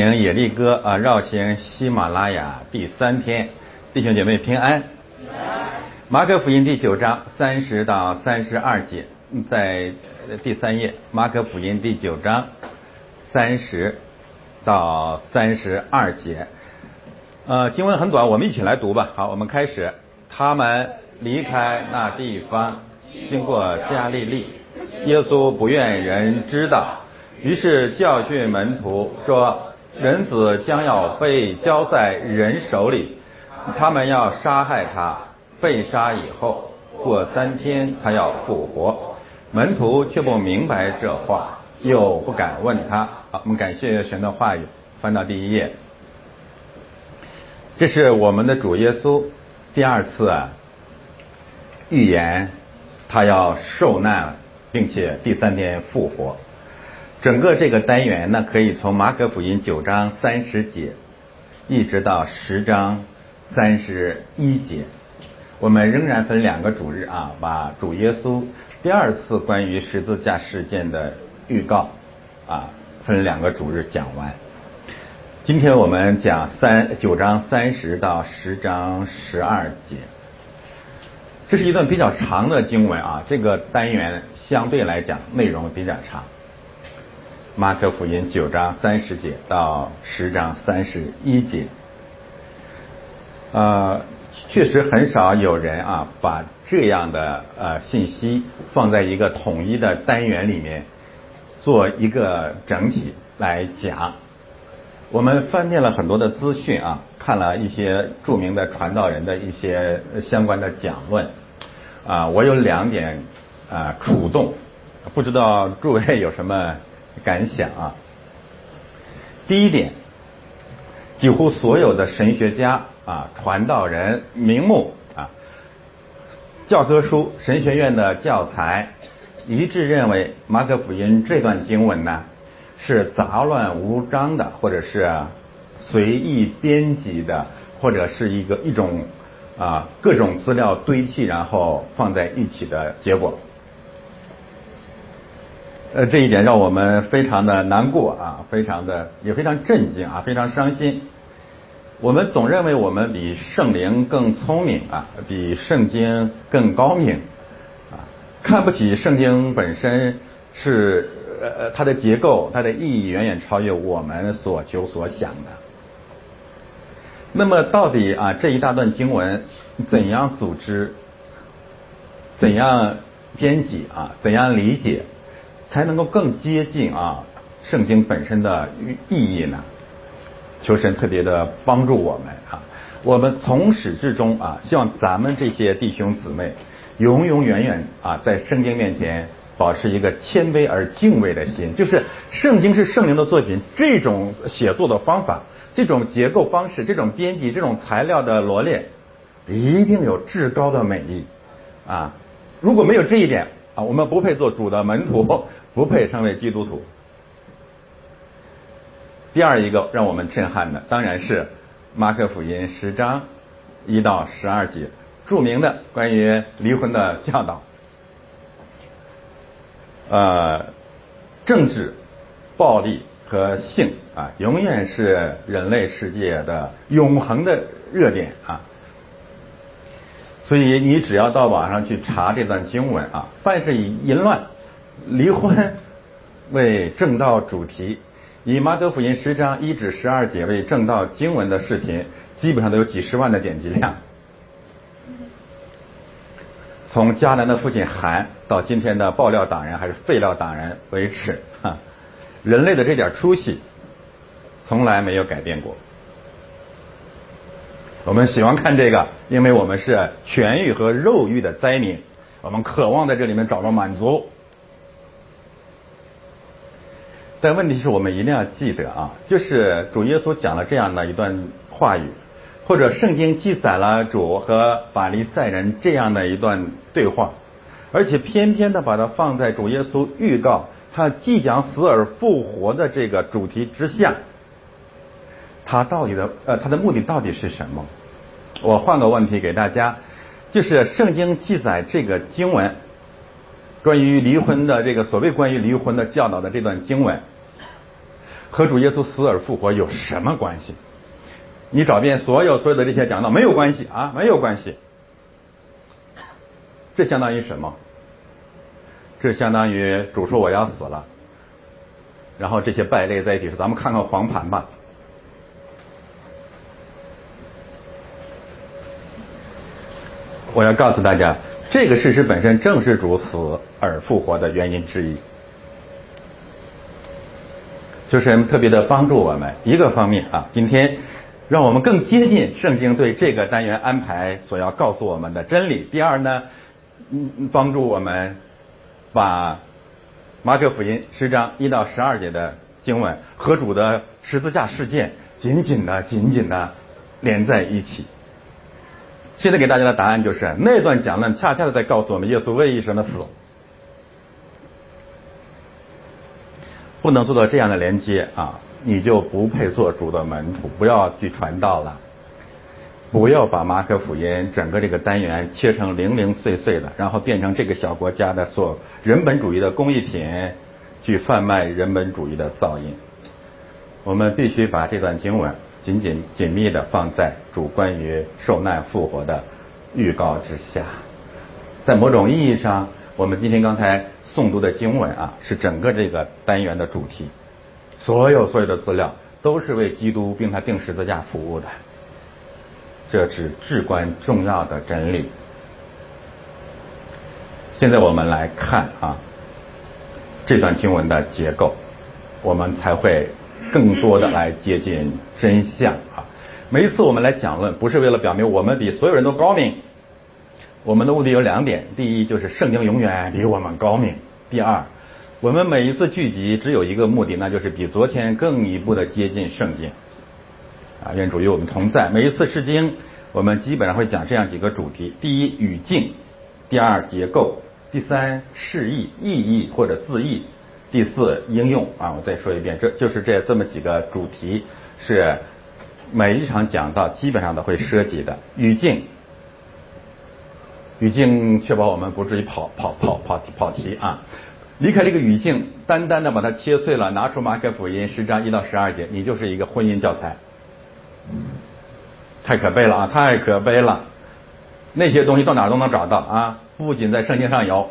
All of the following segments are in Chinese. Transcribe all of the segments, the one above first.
行野利哥啊，绕行喜马拉雅第三天，弟兄姐妹平安。马可福音第九章三十到三十二节，在第三页。马可福音第九章三十到三十二节，呃，经文很短，我们一起来读吧。好，我们开始。他们离开那地方，经过加利利，耶稣不愿人知道，于是教训门徒说。人子将要被交在人手里，他们要杀害他。被杀以后，过三天他要复活。门徒却不明白这话，又不敢问他。好，我们感谢神的话语。翻到第一页，这是我们的主耶稣第二次啊预言，他要受难，并且第三天复活。整个这个单元呢，可以从马可福音九章三十节，一直到十章三十一节。我们仍然分两个主日啊，把主耶稣第二次关于十字架事件的预告啊，分两个主日讲完。今天我们讲三九章三十到十章十二节。这是一段比较长的经文啊，这个单元相对来讲内容比较长。马可福音九章三十节到十章三十一节，呃，确实很少有人啊把这样的呃信息放在一个统一的单元里面做一个整体来讲。我们翻遍了很多的资讯啊，看了一些著名的传道人的一些相关的讲论啊，我有两点啊触动，不知道诸位有什么？感想啊，第一点，几乎所有的神学家啊、传道人、名目啊、教科书、神学院的教材一致认为，马可福音这段经文呢是杂乱无章的，或者是随意编辑的，或者是一个一种啊各种资料堆砌然后放在一起的结果。呃，这一点让我们非常的难过啊，非常的也非常震惊啊，非常伤心。我们总认为我们比圣灵更聪明啊，比圣经更高明啊，看不起圣经本身是呃呃它的结构，它的意义远远超越我们所求所想的。那么到底啊这一大段经文怎样组织，怎样编辑啊，怎样理解？才能够更接近啊圣经本身的意义呢？求神特别的帮助我们啊！我们从始至终啊，希望咱们这些弟兄姊妹永永远远啊，在圣经面前保持一个谦卑而敬畏的心。就是圣经是圣灵的作品，这种写作的方法、这种结构方式、这种编辑、这种材料的罗列，一定有至高的美丽啊！如果没有这一点啊，我们不配做主的门徒。不配称为基督徒。第二一个让我们震撼的，当然是马可福音十章一到十二节著名的关于离婚的教导。呃，政治、暴力和性啊，永远是人类世界的永恒的热点啊。所以你只要到网上去查这段经文啊，凡是以淫乱。离婚为正道主题，以马德福音十章一至十二节为正道经文的视频，基本上都有几十万的点击量。从迦南的父亲韩到今天的爆料党人还是废料党人为止，哈，人类的这点出息从来没有改变过。我们喜欢看这个，因为我们是权欲和肉欲的灾民，我们渴望在这里面找到满足。但问题是我们一定要记得啊，就是主耶稣讲了这样的一段话语，或者圣经记载了主和法利赛人这样的一段对话，而且偏偏的把它放在主耶稣预告他即将死而复活的这个主题之下，他到底的呃他的目的到底是什么？我换个问题给大家，就是圣经记载这个经文。关于离婚的这个所谓关于离婚的教导的这段经文，和主耶稣死而复活有什么关系？你找遍所有所有的这些讲道，没有关系啊，没有关系。这相当于什么？这相当于主说我要死了，然后这些败类在一起说：“咱们看看黄盘吧。”我要告诉大家，这个事实本身正是主死而复活的原因之一，就是特别的帮助我们一个方面啊。今天让我们更接近圣经对这个单元安排所要告诉我们的真理。第二呢，嗯，帮助我们把马可福音十章一到十二节的经文和主的十字架事件紧紧的、紧紧的连在一起。现在给大家的答案就是，那段讲论恰恰的在告诉我们耶稣为什么死。不能做到这样的连接啊，你就不配做主的门徒。不要去传道了，不要把马可福音整个这个单元切成零零碎碎的，然后变成这个小国家的所人本主义的工艺品，去贩卖人本主义的噪音。我们必须把这段经文。紧紧紧密的放在主关于受难复活的预告之下，在某种意义上，我们今天刚才诵读的经文啊，是整个这个单元的主题。所有所有的资料都是为基督并他定十字架服务的，这是至关重要的真理。现在我们来看啊，这段经文的结构，我们才会。更多的来接近真相啊！每一次我们来讲论，不是为了表明我们比所有人都高明。我们的目的有两点：第一，就是圣经永远比我们高明；第二，我们每一次聚集只有一个目的，那就是比昨天更一步的接近圣经。啊，愿主与我们同在。每一次释经，我们基本上会讲这样几个主题：第一，语境；第二，结构；第三，释义、意义或者字义。第四应用啊，我再说一遍，这就是这这么几个主题，是每一场讲到基本上都会涉及的语境，语境确保我们不至于跑跑跑跑跑题啊。离开这个语境，单单的把它切碎了，拿出马可福音十章一到十二节，你就是一个婚姻教材，太可悲了啊，太可悲了。那些东西到哪都能找到啊，不仅在圣经上有。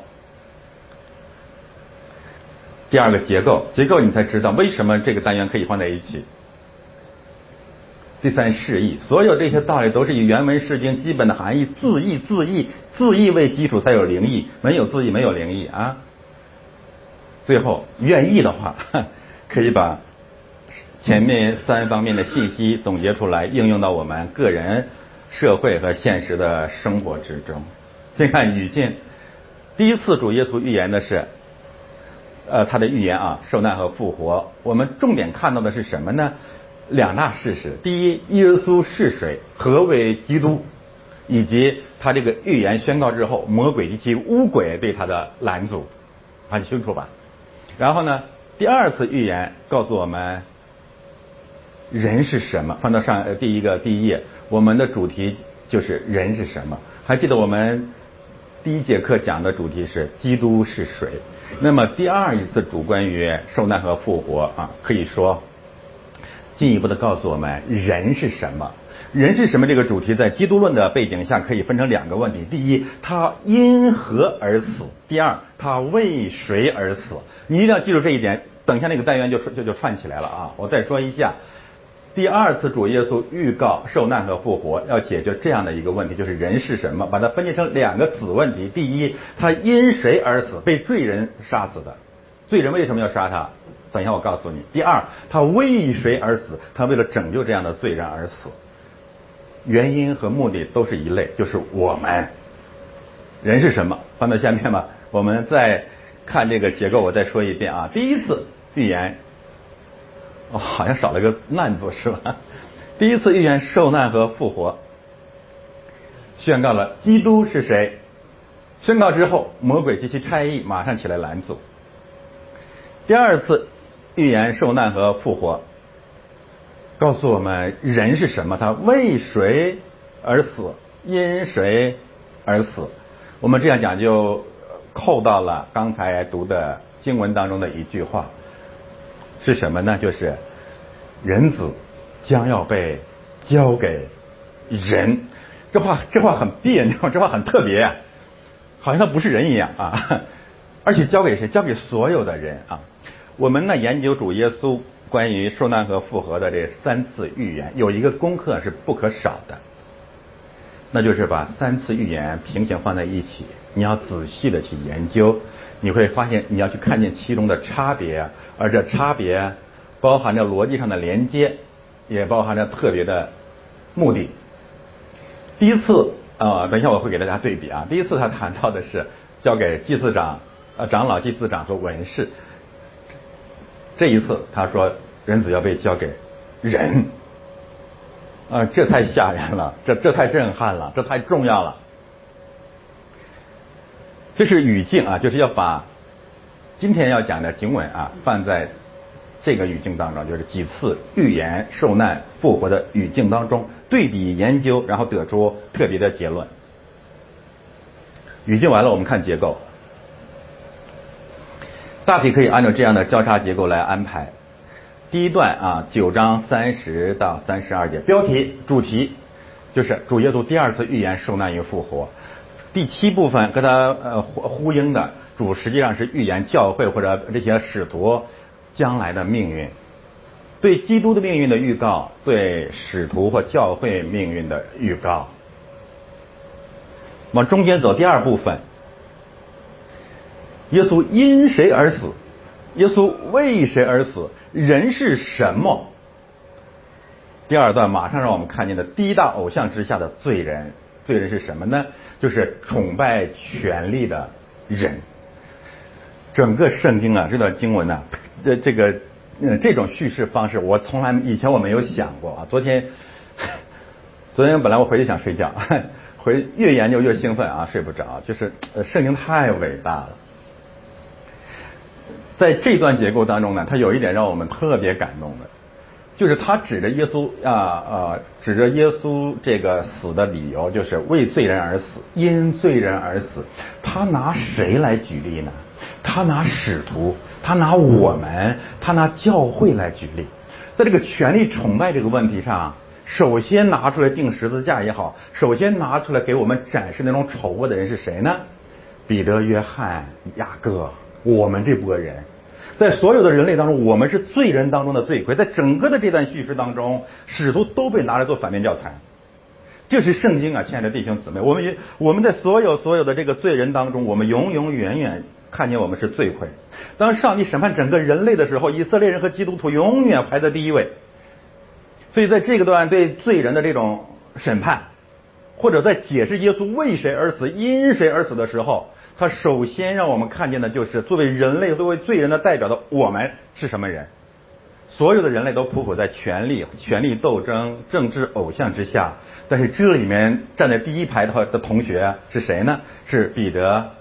第二个结构，结构你才知道为什么这个单元可以放在一起。第三释义，所有这些道理都是以原文释经基本的含义字义字义字义为基础才有灵义，没有字义没有灵义啊。最后愿意的话，可以把前面三方面的信息总结出来，应用到我们个人、社会和现实的生活之中。先看语境，第一次主耶稣预言的是。呃，他的预言啊，受难和复活，我们重点看到的是什么呢？两大事实：第一，耶稣是谁？何为基督？以及他这个预言宣告之后，魔鬼及其巫鬼对他的拦阻，很清楚吧？然后呢，第二次预言告诉我们，人是什么？翻到上第一个第一页，我们的主题就是人是什么？还记得我们第一节课讲的主题是基督是谁？那么第二一次主关于受难和复活啊，可以说进一步的告诉我们人是什么？人是什么？这个主题在基督论的背景下可以分成两个问题：第一，他因何而死？第二，他为谁而死？你一定要记住这一点。等一下那个单元就就就串起来了啊！我再说一下。第二次主耶稣预告受难和复活，要解决这样的一个问题，就是人是什么？把它分解成两个子问题。第一，他因谁而死？被罪人杀死的。罪人为什么要杀他？等一下我告诉你。第二，他为谁而死？他为了拯救这样的罪人而死。原因和目的都是一类，就是我们。人是什么？翻到下面吧。我们再看这个结构，我再说一遍啊。第一次预言。哦，好像少了个难字是吧？第一次预言受难和复活，宣告了基督是谁？宣告之后，魔鬼及其差役马上起来拦阻。第二次预言受难和复活，告诉我们人是什么？他为谁而死？因谁而死？我们这样讲就扣到了刚才读的经文当中的一句话。是什么呢？就是人子将要被交给人。这话这话很别扭，这话很特别，好像他不是人一样啊！而且交给谁？交给所有的人啊！我们呢研究主耶稣关于受难和复活的这三次预言，有一个功课是不可少的，那就是把三次预言平行放在一起，你要仔细的去研究，你会发现你要去看见其中的差别，而这差别包含着逻辑上的连接，也包含着特别的目的。第一次啊，等一下我会给大家对比啊。第一次他谈到的是交给祭司长、呃长老、祭司长和文士。这一次他说人子要被交给人，啊，这太吓人了，这这太震撼了，这太重要了。这是语境啊，就是要把今天要讲的经文啊放在。这个语境当中，就是几次预言受难复活的语境当中对比研究，然后得出特别的结论。语境完了，我们看结构，大体可以按照这样的交叉结构来安排。第一段啊，九章三十到三十二节，标题主题就是主耶稣第二次预言受难与复活。第七部分跟他呃呼呼应的主实际上是预言教会或者这些使徒。将来的命运，对基督的命运的预告，对使徒或教会命运的预告。往中间走，第二部分，耶稣因谁而死？耶稣为谁而死？人是什么？第二段马上让我们看见的第一大偶像之下的罪人，罪人是什么呢？就是崇拜权力的人。整个圣经啊，这段经文呢。这这个呃这种叙事方式，我从来以前我没有想过啊。昨天昨天本来我回去想睡觉，回越研究越兴奋啊，睡不着。就是圣经太伟大了，在这段结构当中呢，它有一点让我们特别感动的，就是他指着耶稣啊啊，指着耶稣这个死的理由，就是为罪人而死，因罪人而死。他拿谁来举例呢？他拿使徒。他拿我们，他拿教会来举例，在这个权力崇拜这个问题上，首先拿出来钉十字架也好，首先拿出来给我们展示那种丑恶的人是谁呢？彼得、约翰、雅各，我们这波人，在所有的人类当中，我们是罪人当中的罪魁。在整个的这段叙事当中，使徒都被拿来做反面教材。这是圣经啊，亲爱的弟兄姊妹，我们也我们在所有所有的这个罪人当中，我们永永远远看见我们是罪魁。当上帝审判整个人类的时候，以色列人和基督徒永远排在第一位。所以在这个段对罪人的这种审判，或者在解释耶稣为谁而死、因谁而死的时候，他首先让我们看见的就是作为人类、作为罪人的代表的我们是什么人。所有的人类都匍匐在权力、权力斗争、政治偶像之下，但是这里面站在第一排的的同学是谁呢？是彼得、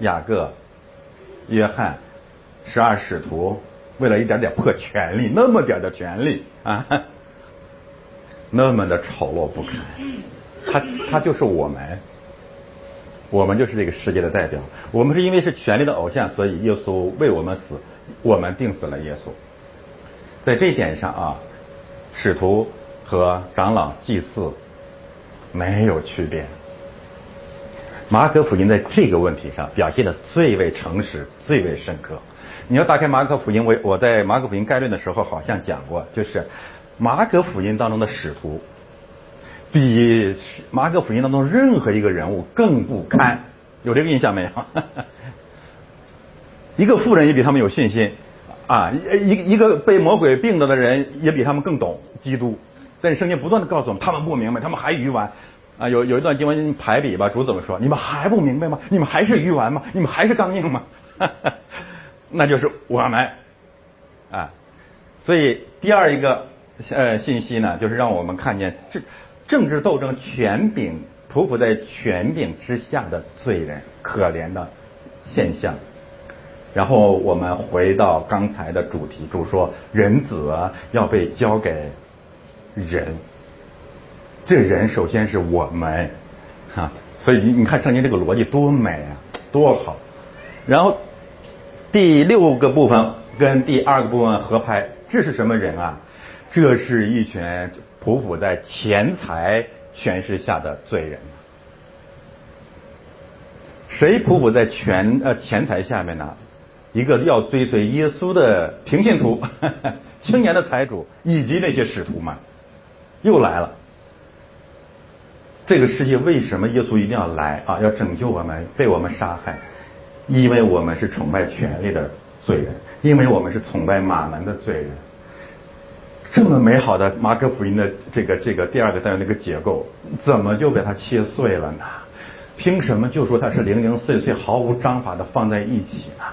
雅各、约翰。十二使徒为了一点点破权力，那么点的权力啊，那么的丑陋不堪。他他就是我们，我们就是这个世界的代表。我们是因为是权力的偶像，所以耶稣为我们死，我们定死了耶稣。在这一点上啊，使徒和长老、祭祀没有区别。马可福音在这个问题上表现的最为诚实、最为深刻。你要打开马可福音，我我在马可福音概论的时候好像讲过，就是马可福音当中的使徒，比马可福音当中任何一个人物更不堪，有这个印象没有？一个富人也比他们有信心啊，一一个被魔鬼病了的人也比他们更懂基督。但是圣经不断的告诉我们，他们不明白，他们还愚顽啊。有有一段经文排比吧，主怎么说？你们还不明白吗？你们还是愚顽吗？你们还是刚硬吗？那就是我们啊，所以第二一个呃信息呢，就是让我们看见政政治斗争权柄匍匐在权柄之下的罪人可怜的现象。然后我们回到刚才的主题，就说人子要被交给人，这人首先是我们哈，所以你你看圣经这个逻辑多美啊，多好，然后。第六个部分跟第二个部分合拍，这是什么人啊？这是一群匍匐在钱财权势下的罪人。谁匍匐在权呃钱财下面呢？一个要追随耶稣的平信徒、青年的财主以及那些使徒们，又来了。这个世界为什么耶稣一定要来啊？要拯救我们，被我们杀害，因为我们是崇拜权力的罪人，因为我们是崇拜马门的罪人。这么美好的马可福音的这个这个第二个单元那个结构，怎么就被它切碎了呢？凭什么就说它是零零碎碎、毫无章法的放在一起呢？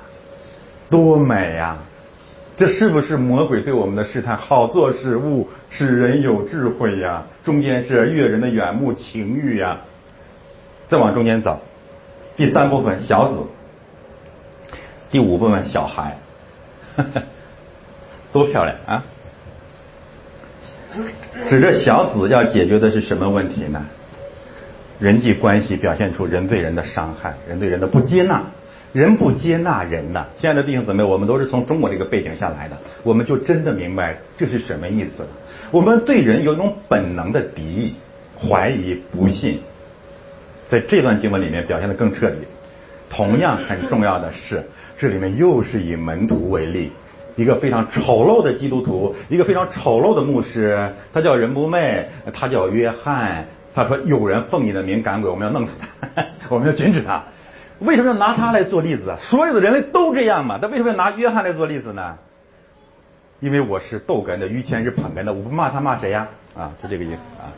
多美呀！这是不是魔鬼对我们的试探？好做事物，使人有智慧呀。中间是悦人的眼目情欲呀。再往中间走，第三部分小子，第五部分小孩，多漂亮啊！指着小子要解决的是什么问题呢？人际关系表现出人对人的伤害，人对人的不接纳。人不接纳人呐，亲爱的弟兄姊妹，我们都是从中国这个背景下来的，我们就真的明白这是什么意思了。我们对人有一种本能的敌意、怀疑、不信，在这段经文里面表现的更彻底。同样很重要的是，这里面又是以门徒为例，一个非常丑陋的基督徒，一个非常丑陋的牧师，他叫人不昧，他叫约翰，他说有人奉你的名赶鬼，我们要弄死他，我们要禁止他。为什么要拿他来做例子啊？所有的人类都这样嘛？他为什么要拿约翰来做例子呢？因为我是逗哏的，于谦是捧哏的，我不骂他骂谁呀？啊，就这个意思啊。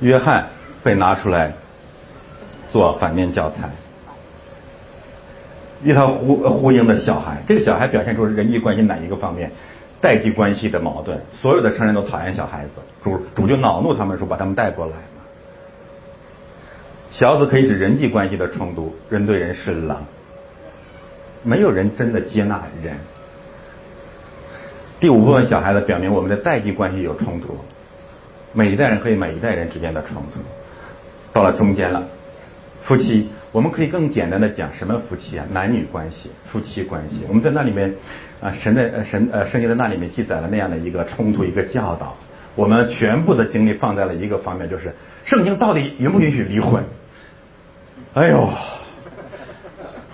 约翰被拿出来做反面教材，与他呼呼应的小孩，这个小孩表现出人际关系哪一个方面？代际关系的矛盾，所有的成人都讨厌小孩子，主主就恼怒他们说把他们带过来。小子可以指人际关系的冲突，人对人是狼，没有人真的接纳人。第五部分小孩子表明我们的代际关系有冲突，每一代人和每一代人之间的冲突。到了中间了，夫妻，我们可以更简单的讲什么夫妻啊？男女关系，夫妻关系。我们在那里面啊，神的神呃圣经在那里面记载了那样的一个冲突，一个教导。我们全部的精力放在了一个方面，就是圣经到底允不允许离婚？哎呦，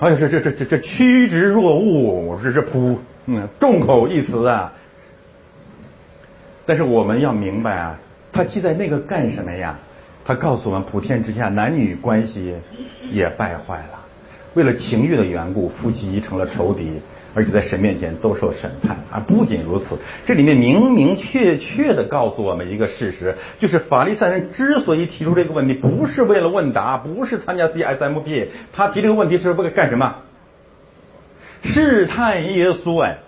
哎呦，这这这这这趋之若鹜，这是普嗯众口一词啊。但是我们要明白啊，他记在那个干什么呀？他告诉我们，普天之下男女关系也败坏了，为了情欲的缘故，夫妻成了仇敌。而且在神面前都受审判啊！不仅如此，这里面明明确确的告诉我们一个事实，就是法利赛人之所以提出这个问题，不是为了问答，不是参加 CSMP，他提这个问题是为了干什么？试探耶稣哎！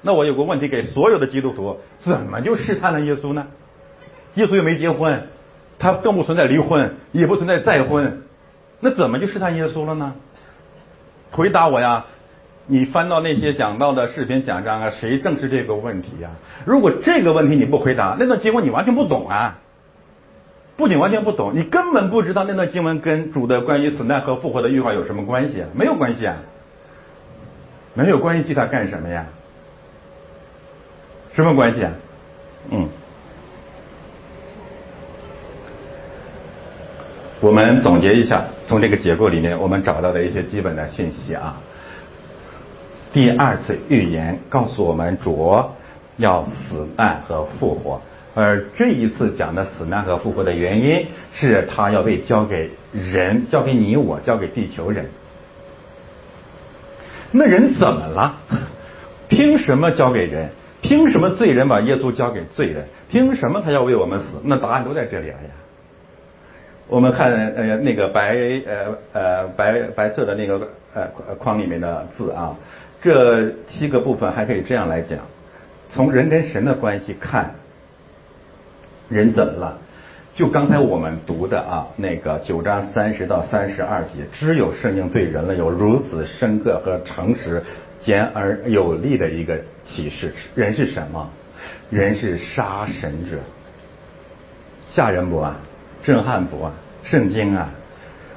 那我有个问题给所有的基督徒：怎么就试探了耶稣呢？耶稣又没结婚，他更不存在离婚，也不存在再婚，那怎么就试探耶稣了呢？回答我呀！你翻到那些讲到的视频讲章啊，谁正是这个问题呀？如果这个问题你不回答，那段经文你完全不懂啊！不仅完全不懂，你根本不知道那段经文跟主的关于死难和复活的预话有什么关系啊？没有关系啊！没有关系，记它干什么呀？什么关系啊？嗯，我们总结一下，从这个结构里面我们找到的一些基本的信息啊。第二次预言告诉我们主要死难和复活，而这一次讲的死难和复活的原因是他要被交给人，交给你我，交给地球人。那人怎么了？凭什么交给人？凭什么罪人把耶稣交给罪人？凭什么他要为我们死？那答案都在这里了呀。我们看呃那个白呃呃白白色的那个呃框里面的字啊。这七个部分还可以这样来讲：从人跟神的关系看，人怎么了？就刚才我们读的啊，那个九章三十到三十二节，只有圣经对人类有如此深刻和诚实、简而有力的一个启示。人是什么？人是杀神者，吓人不啊？震撼不啊？圣经啊！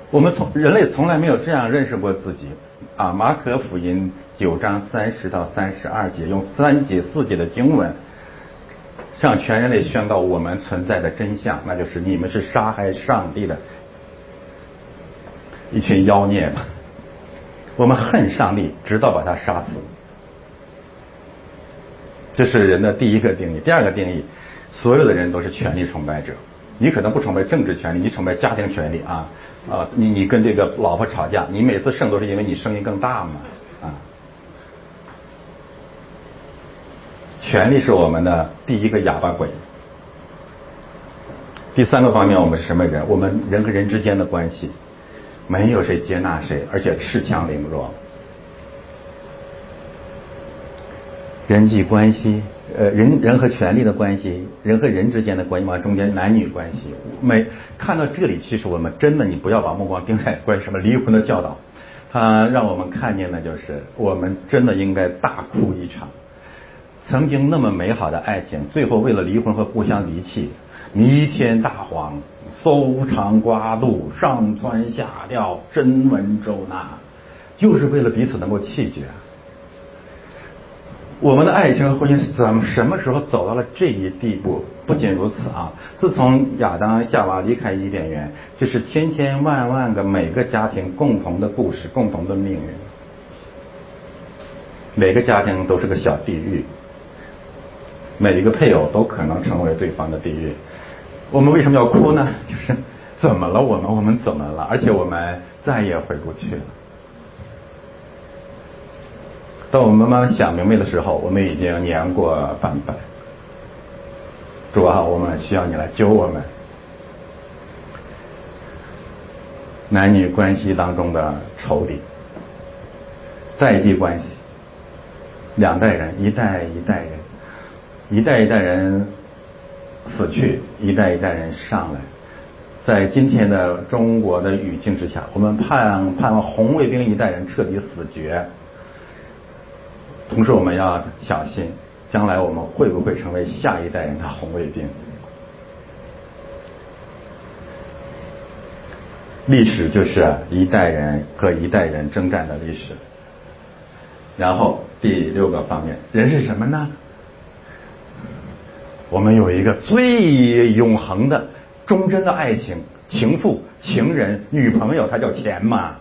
我们从人类从来没有这样认识过自己啊！马可福音九章三十到三十二节，用三节四节的经文，向全人类宣告我们存在的真相，那就是你们是杀害上帝的一群妖孽吧！我们恨上帝，直到把他杀死。这是人的第一个定义。第二个定义，所有的人都是权力崇拜者。你可能不崇拜政治权利，你崇拜家庭权利啊啊！你你跟这个老婆吵架，你每次胜都是因为你声音更大嘛啊！权力是我们的第一个哑巴鬼。第三个方面，我们是什么人？我们人和人之间的关系，没有谁接纳谁，而且恃强凌弱。人际关系，呃，人人和权力的关系，人和人之间的关系嘛，中间男女关系，每看到这里，其实我们真的，你不要把目光盯在关于什么离婚的教导，他让我们看见的就是，我们真的应该大哭一场。曾经那么美好的爱情，最后为了离婚和互相离弃，弥天大谎，搜肠刮肚，上蹿下跳，真文周纳，就是为了彼此能够弃绝。我们的爱情和婚姻怎么什么时候走到了这一地步？不仅如此啊，自从亚当夏娃离开伊甸园，这是千千万万个每个家庭共同的故事，共同的命运。每个家庭都是个小地狱，每一个配偶都可能成为对方的地狱。我们为什么要哭呢？就是怎么了？我们我们怎么了？而且我们再也回不去了。当我们慢慢想明白的时候，我们已经年过半百。主啊，我们需要你来救我们。男女关系当中的仇敌、代际关系，两代人，一代一代人，一代一代人死去，一代一代人上来。在今天的中国的语境之下，我们盼盼望红卫兵一代人彻底死绝。同时，我们要小心，将来我们会不会成为下一代人的红卫兵？历史就是一代人和一代人征战的历史。然后第六个方面，人是什么呢？我们有一个最永恒的、忠贞的爱情，情妇、情人、女朋友，它叫钱嘛。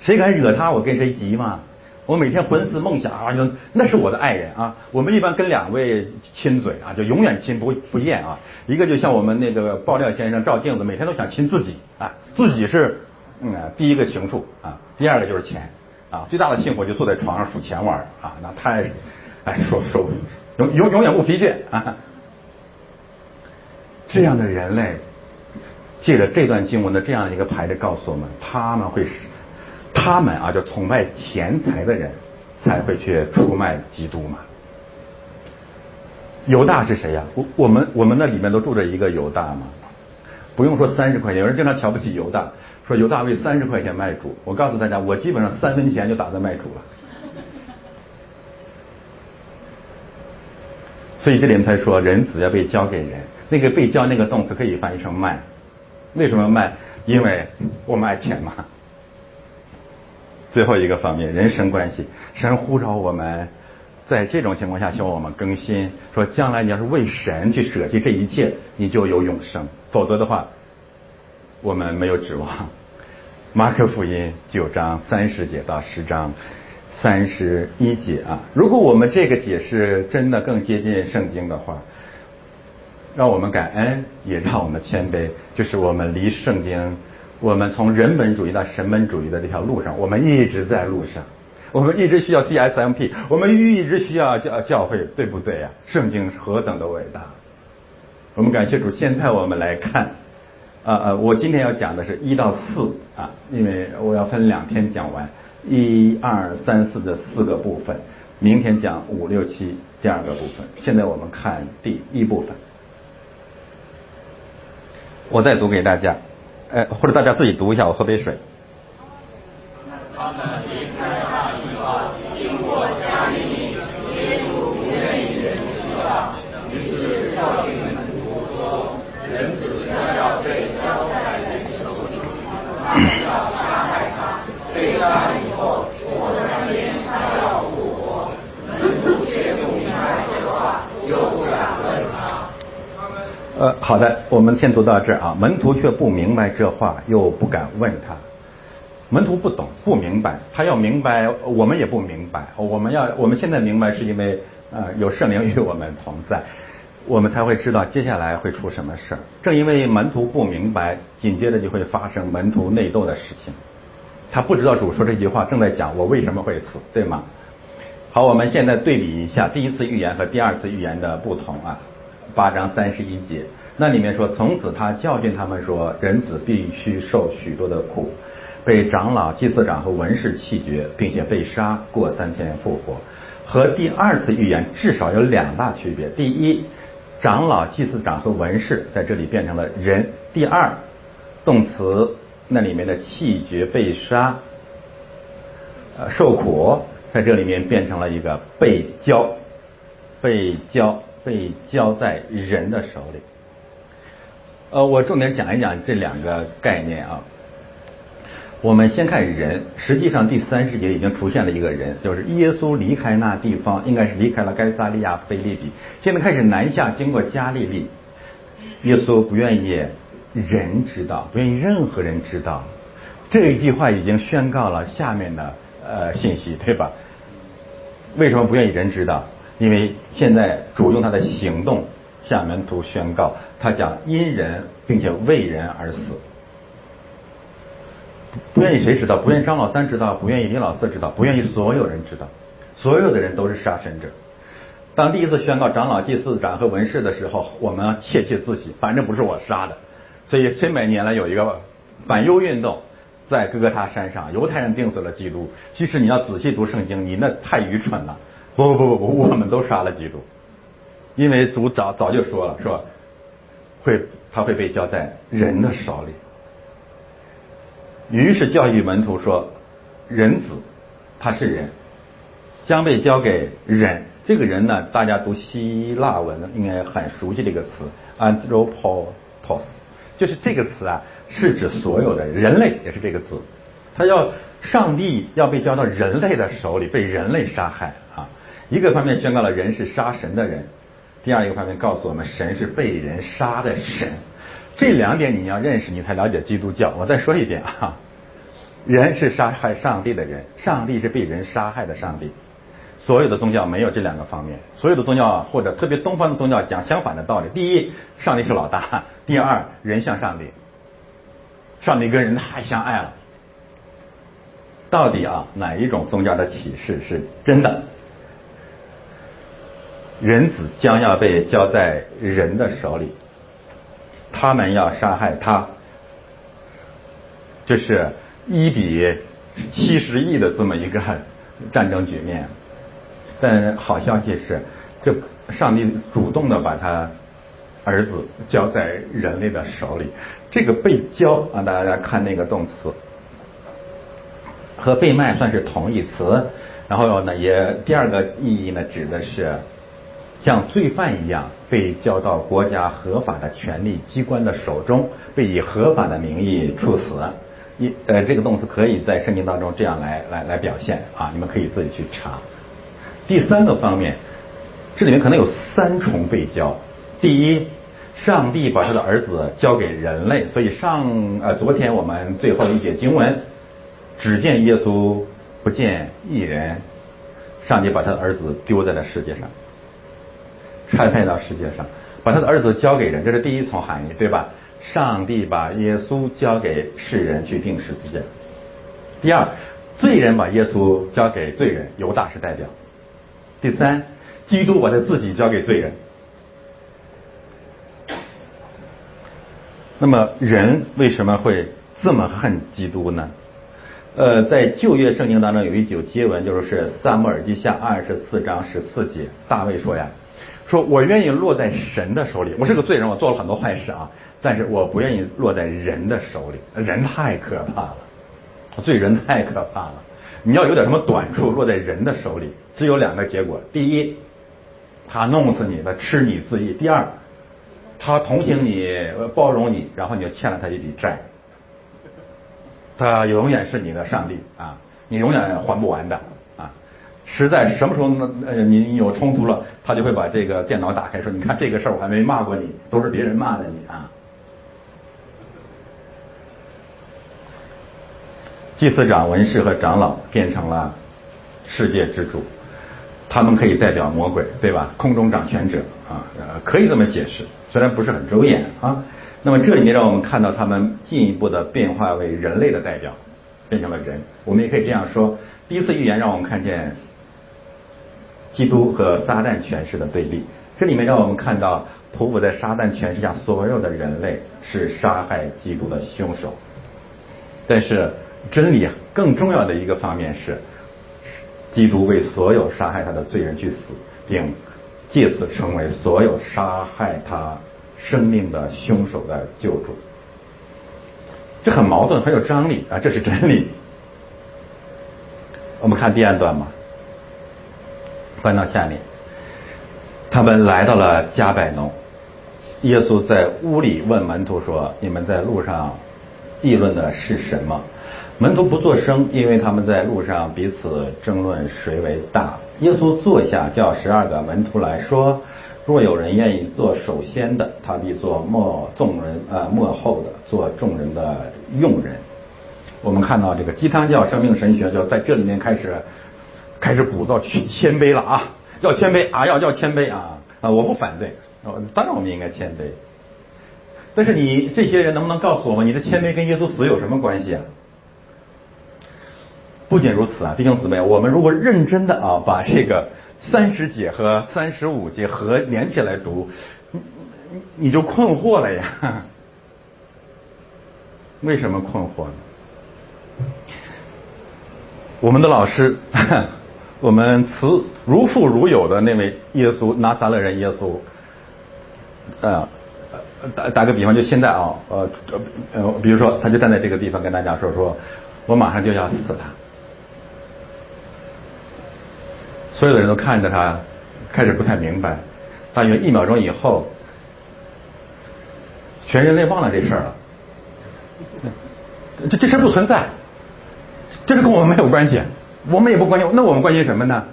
谁敢惹他，我跟谁急嘛。我每天魂思梦想啊，就那是我的爱人啊。我们一般跟两位亲嘴啊，就永远亲不不厌啊。一个就像我们那个爆料先生照镜子，每天都想亲自己啊，自己是嗯第一个情妇啊，第二个就是钱啊，最大的幸福就坐在床上数钱玩啊，那太哎说说永永永远不疲倦啊。这样的人类，借着这段经文的这样一个牌子告诉我们，他们会是。他们啊，就崇拜钱财的人才会去出卖基督嘛。犹大是谁呀？我我们我们那里面都住着一个犹大嘛。不用说三十块钱，有人经常瞧不起犹大，说犹大为三十块钱卖主。我告诉大家，我基本上三分钱就打算卖主了。所以这里面才说人子要被交给人，那个被交那个动词可以翻译成卖。为什么卖？因为我们爱钱嘛。最后一个方面，人生关系，神呼召我们，在这种情况下希望我们更新，说将来你要是为神去舍弃这一切，你就有永生；否则的话，我们没有指望。马可福音九章三十节到十章三十一节啊，如果我们这个解释真的更接近圣经的话，让我们感恩，也让我们谦卑，就是我们离圣经。我们从人本主义到神本主义的这条路上，我们一直在路上，我们一直需要 CSMP，我们一直需要教教会，对不对呀？圣经何等的伟大！我们感谢主。现在我们来看，啊啊，我今天要讲的是一到四啊，因为我要分两天讲完一二三四这四个部分，明天讲五六七第二个部分。现在我们看第一部分，我再读给大家。诶或者大家自己读一下我喝杯水。呃，好的，我们先读到这儿啊。门徒却不明白这话，又不敢问他。门徒不懂，不明白，他要明白，我们也不明白。我们要，我们现在明白，是因为呃有圣灵与我们同在，我们才会知道接下来会出什么事儿。正因为门徒不明白，紧接着就会发生门徒内斗的事情。他不知道主说这句话正在讲我为什么会死，对吗？好，我们现在对比一下第一次预言和第二次预言的不同啊。八章三十一节，那里面说，从此他教训他们说，人子必须受许多的苦，被长老、祭司长和文士弃绝，并且被杀，过三天复活。和第二次预言至少有两大区别：第一，长老、祭司长和文士在这里变成了人；第二，动词那里面的弃绝、被杀、呃受苦，在这里面变成了一个被教、被教。被交在人的手里。呃，我重点讲一讲这两个概念啊。我们先看人，实际上第三世节已经出现了一个人，就是耶稣离开那地方，应该是离开了该撒利亚菲利比，现在开始南下，经过加利利。耶稣不愿意人知道，不愿意任何人知道。这一句话已经宣告了下面的呃信息，对吧？为什么不愿意人知道？因为现在主用他的行动向门徒宣告，他讲因人并且为人而死，不愿意谁知道？不愿意张老三知道，不愿意李老四知道，不愿意所有人知道，所有的人都是杀神者。当第一次宣告长老、祭司长和文士的时候，我们窃窃自喜，反正不是我杀的。所以千百年来有一个反犹运动，在哥哥他山上，犹太人定死了基督。其实你要仔细读圣经，你那太愚蠢了。不不不不，我们都杀了基督，因为主早早就说了，说会他会被交在人的手里。于是教育门徒说，人子他是人，将被交给人。这个人呢，大家读希腊文应该很熟悉这个词，anthropos，就是这个词啊，是指所有的人类，也是这个字。他要上帝要被交到人类的手里，被人类杀害啊。一个方面宣告了人是杀神的人，第二一个方面告诉我们神是被人杀的神。这两点你要认识，你才了解基督教。我再说一遍啊，人是杀害上帝的人，上帝是被人杀害的上帝。所有的宗教没有这两个方面，所有的宗教或者特别东方的宗教讲相反的道理。第一，上帝是老大；第二，人像上帝，上帝跟人太相爱了。到底啊，哪一种宗教的启示是真的？人子将要被交在人的手里，他们要杀害他，这是一比七十亿的这么一个战争局面。但好消息是，这上帝主动的把他儿子交在人类的手里。这个被交啊，大家看那个动词和被卖算是同义词。然后呢，也第二个意义呢，指的是。像罪犯一样被交到国家合法的权力机关的手中，被以合法的名义处死。一呃，这个动词可以在圣经当中这样来来来表现啊，你们可以自己去查。第三个方面，这里面可能有三重被交。第一，上帝把他的儿子交给人类，所以上呃昨天我们最后一节经文，只见耶稣不见一人，上帝把他的儿子丢在了世界上。拆派到世界上，把他的儿子交给人，这是第一层含义，对吧？上帝把耶稣交给世人去定十字架。第二，罪人把耶稣交给罪人，犹大是代表。第三，基督把他自己交给罪人。那么人为什么会这么恨基督呢？呃，在旧约圣经当中有一九接文，就是撒母耳记下二十四章十四节，大卫说呀。说我愿意落在神的手里，我是个罪人，我做了很多坏事啊，但是我不愿意落在人的手里，人太可怕了，罪人太可怕了。你要有点什么短处，落在人的手里，只有两个结果：第一，他弄死你，他吃你自缢；第二，他同情你，包容你，然后你就欠了他一笔债，他永远是你的上帝啊，你永远还不完的。实在什么时候呃你有冲突了，他就会把这个电脑打开说：“你看这个事儿我还没骂过你，都是别人骂的你啊。”祭司长、文士和长老变成了世界之主，他们可以代表魔鬼，对吧？空中掌权者啊，呃，可以这么解释，虽然不是很周延啊。那么这里面让我们看到他们进一步的变化为人类的代表，变成了人。我们也可以这样说：第一次预言让我们看见基督和撒旦权势的对立。这里面让我们看到匍匐在撒旦权势下所有的人类是杀害基督的凶手。但是真理啊，更重要的一个方面是，基督为所有杀害他的罪人去死，并借此成为所有杀害他。生命的凶手的救主，这很矛盾，很有张力啊！这是真理。我们看第二段嘛，翻到下面，他们来到了加百农，耶稣在屋里问门徒说：“你们在路上议论的是什么？”门徒不作声，因为他们在路上彼此争论谁为大。耶稣坐下，叫十二个门徒来说。若有人愿意做首先的，他必做末众人呃末后的，做众人的用人。我们看到这个鸡汤教生命神学就在这里面开始开始鼓噪去谦卑了啊，要谦卑啊，要要谦卑啊啊！我不反对，当然我们应该谦卑。但是你这些人能不能告诉我们，你的谦卑跟耶稣死有什么关系啊？不仅如此啊，弟兄姊妹，我们如果认真的啊，把这个。三十节和三十五节合连起来读，你你你就困惑了呀？为什么困惑呢？我们的老师，我们慈如父如友的那位耶稣，拿撒勒人耶稣，呃，打打个比方，就现在啊，呃呃，比如说，他就站在这个地方跟大家说说，我马上就要死了。所有的人都看着他，开始不太明白。大约一秒钟以后，全人类忘了这事儿了。这这事不存在，这是跟我们没有关系，我们也不关心。那我们关心什么呢？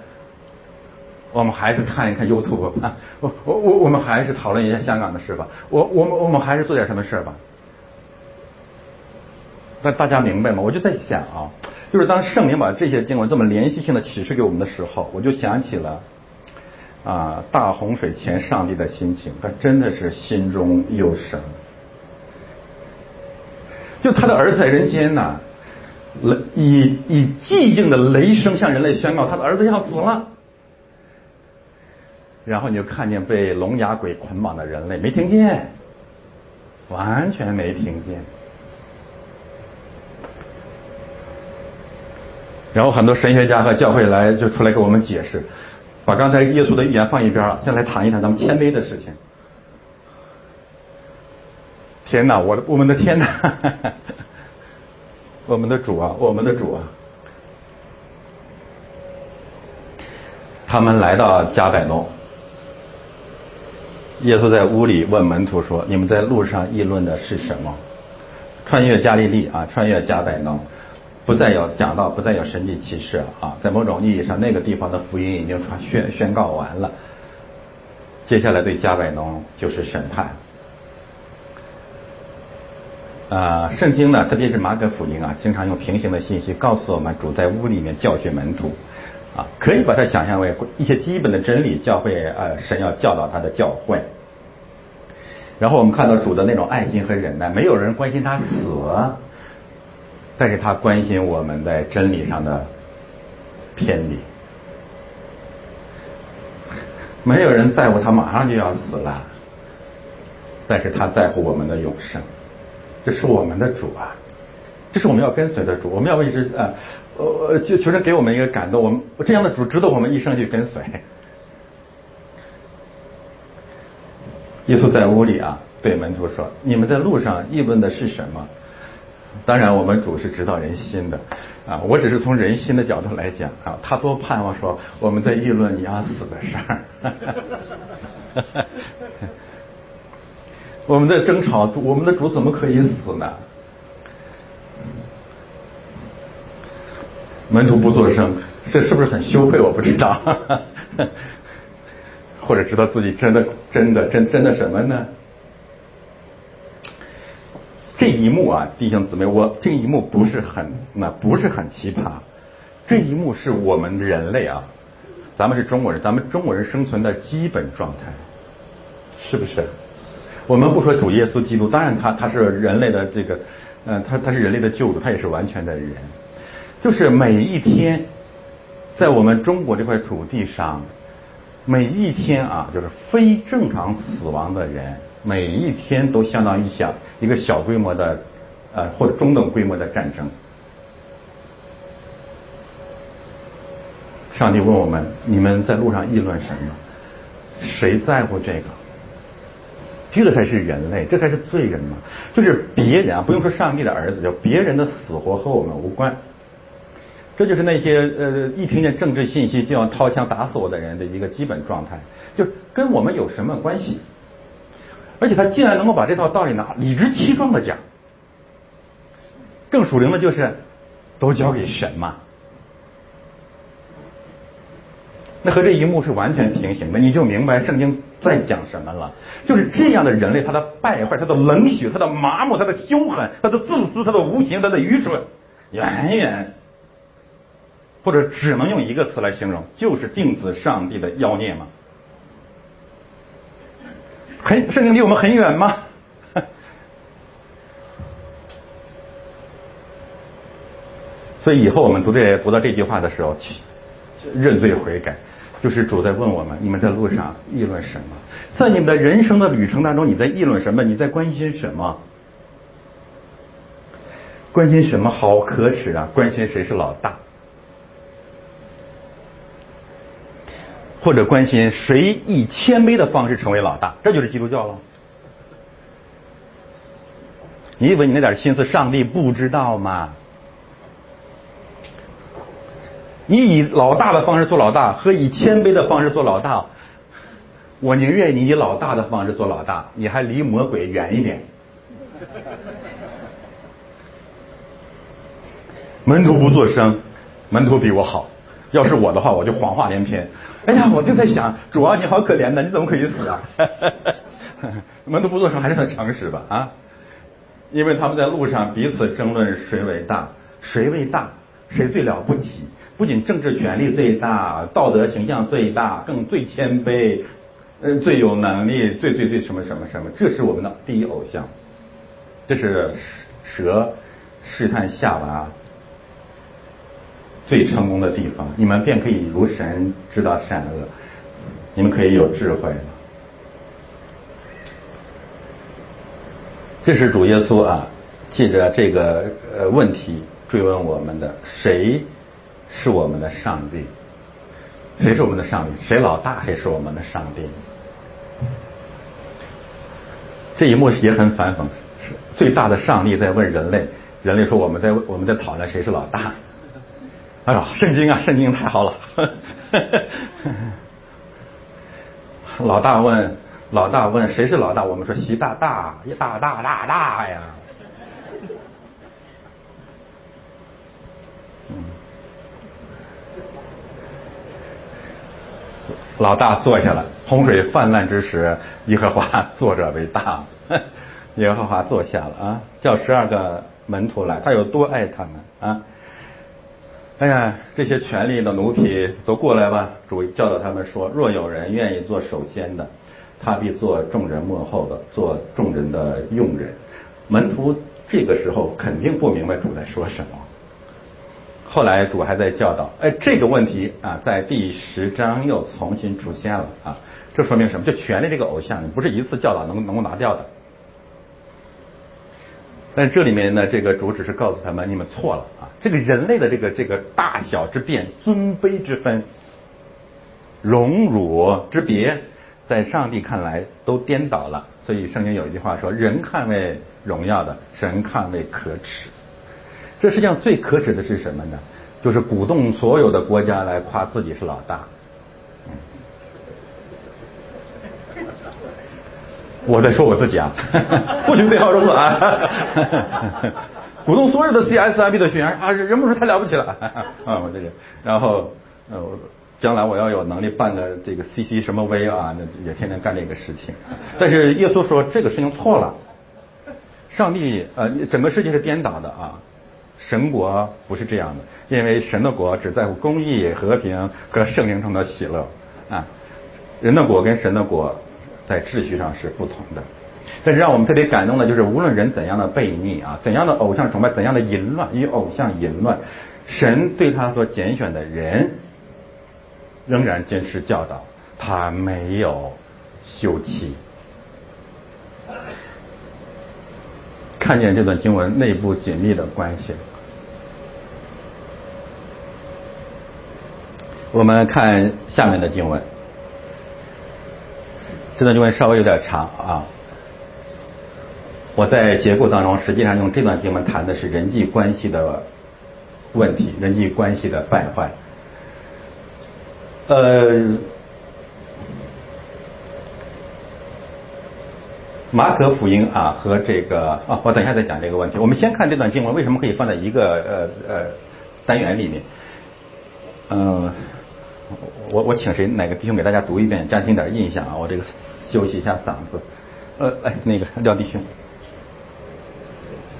我们还是看一看 YouTube 啊，我我我我们还是讨论一下香港的事吧。我我们我们还是做点什么事吧。那大家明白吗？我就在想啊。就是当圣灵把这些经文这么连续性的启示给我们的时候，我就想起了啊大洪水前上帝的心情，他真的是心中有神。就他的儿子在人间呐，雷以以寂静的雷声向人类宣告他的儿子要死了，然后你就看见被聋哑鬼捆绑的人类没听见，完全没听见。然后很多神学家和教会来就出来给我们解释，把刚才耶稣的预言放一边了，先来谈一谈咱们谦卑的事情。天哪，我的我们的天哪，我们的主啊，我们的主啊！他们来到加百农，耶稣在屋里问门徒说：“你们在路上议论的是什么？”穿越加利利啊，穿越加百农。不再有讲到，不再有神迹奇事啊！在某种意义上，那个地方的福音已经传宣宣告完了。接下来对加百农就是审判。啊，圣经呢，特别是马可福音啊，经常用平行的信息告诉我们，主在屋里面教训门徒啊，可以把它想象为一些基本的真理，教会呃，神要教导他的教会。然后我们看到主的那种爱心和忍耐，没有人关心他死。但是他关心我们在真理上的偏离，没有人在乎他马上就要死了，但是他在乎我们的永生，这是我们的主啊，这是我们要跟随的主，我们要一直呃呃就求神给我们一个感动，我们这样的主值得我们一生去跟随。耶稣在屋里啊，对门徒说：“你们在路上议论的是什么？”当然，我们主是知道人心的啊！我只是从人心的角度来讲啊，他多盼望说我们在议论你要死的事儿。我们在争吵，我们的主怎么可以死呢？门徒不作声，这是不是很羞愧？我不知道，或者知道自己真的真的真真的什么呢？这一幕啊，弟兄姊妹，我这一幕不是很那不是很奇葩，这一幕是我们人类啊，咱们是中国人，咱们中国人生存的基本状态，是不是？我们不说主耶稣基督，当然他他是人类的这个，嗯，他他是人类的救主，他也是完全的人，就是每一天。在我们中国这块土地上，每一天啊，就是非正常死亡的人，每一天都相当于小一个小规模的呃或者中等规模的战争。上帝问我们：你们在路上议论什么？谁在乎这个？这个才是人类，这才是罪人嘛！就是别人啊，不用说上帝的儿子，就别人的死活和我们无关。这就是那些呃一听见政治信息就要掏枪打死我的人的一个基本状态，就跟我们有什么关系？而且他竟然能够把这套道理呢理直气壮的讲，更属灵的就是都交给神嘛。那和这一幕是完全平行的，你就明白圣经在讲什么了。就是这样的人类，他的败坏，他的冷血，他的麻木，他的凶狠，他的自私，他的无情，他的愚蠢，远远。或者只能用一个词来形容，就是定子上帝的妖孽吗？很圣经离我们很远吗？所以以后我们读这读到这句话的时候，认罪悔改，就是主在问我们：你们在路上议论什么？在你们的人生的旅程当中，你在议论什么？你在关心什么？关心什么？好可耻啊！关心谁是老大？或者关心谁以谦卑的方式成为老大，这就是基督教了。你以为你那点心思，上帝不知道吗？你以老大的方式做老大，和以谦卑的方式做老大，我宁愿你以老大的方式做老大，你还离魔鬼远一点。门徒不做声，门徒比我好。要是我的话，我就谎话连篇。哎呀，我就在想，主啊，你好可怜呐，你怎么可以死啊？门徒不做声还是很诚实吧？啊，因为他们在路上彼此争论谁伟大，谁伟大，谁最了不起？不仅政治权力最大，道德形象最大，更最谦卑，嗯，最有能力，最最最什么什么什么？这是我们的第一偶像，这是蛇试探夏娃。最成功的地方，你们便可以如神知道善恶，你们可以有智慧。这是主耶稣啊，借着这个呃问题追问我们的：谁是我们的上帝？谁是我们的上帝？谁老大？谁是我们的上帝？这一幕也很反讽，最大的上帝在问人类，人类说我们在我们在讨论谁是老大。哎呀，圣经啊，圣经太好了。老大问，老大问谁是老大？我们说习大大，大大大大呀。老大坐下了，洪水泛滥之时，耶和华坐着为大。耶和华坐下了啊，叫十二个门徒来，他有多爱他们啊？哎呀，这些权力的奴婢都过来吧！主教导他们说：若有人愿意做首先的，他必做众人幕后的，做众人的用人。门徒这个时候肯定不明白主在说什么。后来主还在教导，哎，这个问题啊，在第十章又重新出现了啊！这说明什么？就权力这个偶像，你不是一次教导能能够拿掉的。但这里面呢，这个主只是告诉他们，你们错了啊！这个人类的这个这个大小之变、尊卑之分、荣辱之别，在上帝看来都颠倒了。所以圣经有一句话说：“人看为荣耀的，神看为可耻。”这世界上最可耻的是什么呢？就是鼓动所有的国家来夸自己是老大。我在说我自己啊，不许对号入座啊！鼓动所有的 CSIB 的学员啊，人不说太了不起了啊，我这个，然后呃，将来我要有能力办个这个 CC 什么 V 啊，那也天天干这个事情。但是耶稣说这个事情错了，上帝呃，整个世界是颠倒的啊，神国不是这样的，因为神的国只在乎公义、和平和圣灵中的喜乐啊，人的国跟神的国在秩序上是不同的。但是让我们特别感动的就是，无论人怎样的悖逆啊，怎样的偶像崇拜，怎样的淫乱与偶像淫乱，神对他所拣选的人仍然坚持教导，他没有休妻。看见这段经文内部紧密的关系，我们看下面的经文，这段经文稍微有点长啊。我在结构当中，实际上用这段经文谈的是人际关系的问题，人际关系的败坏。呃，马可福音啊和这个啊，我等一下再讲这个问题。我们先看这段经文为什么可以放在一个呃呃单元里面。嗯，我我请谁哪个弟兄给大家读一遍，加深点印象啊？我这个休息一下嗓子。呃，哎，那个廖弟兄。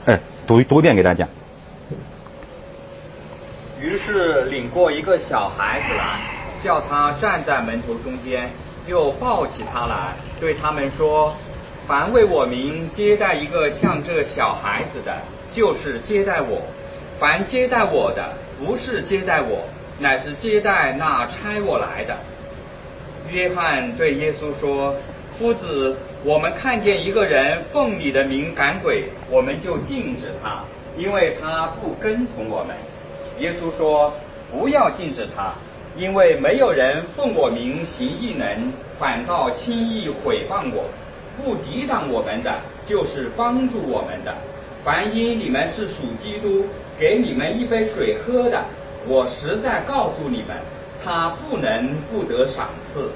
哎，读读一遍给大家。于是领过一个小孩子来，叫他站在门头中间，又抱起他来，对他们说：“凡为我名接待一个像这小孩子的，就是接待我；凡接待我的，不是接待我，乃是接待那差我来的。”约翰对耶稣说：“夫子。”我们看见一个人奉你的名赶鬼，我们就禁止他，因为他不跟从我们。耶稣说：“不要禁止他，因为没有人奉我名行异能，反倒轻易毁谤我。不抵挡我们的，就是帮助我们的。凡因你们是属基督，给你们一杯水喝的，我实在告诉你们，他不能不得赏赐。”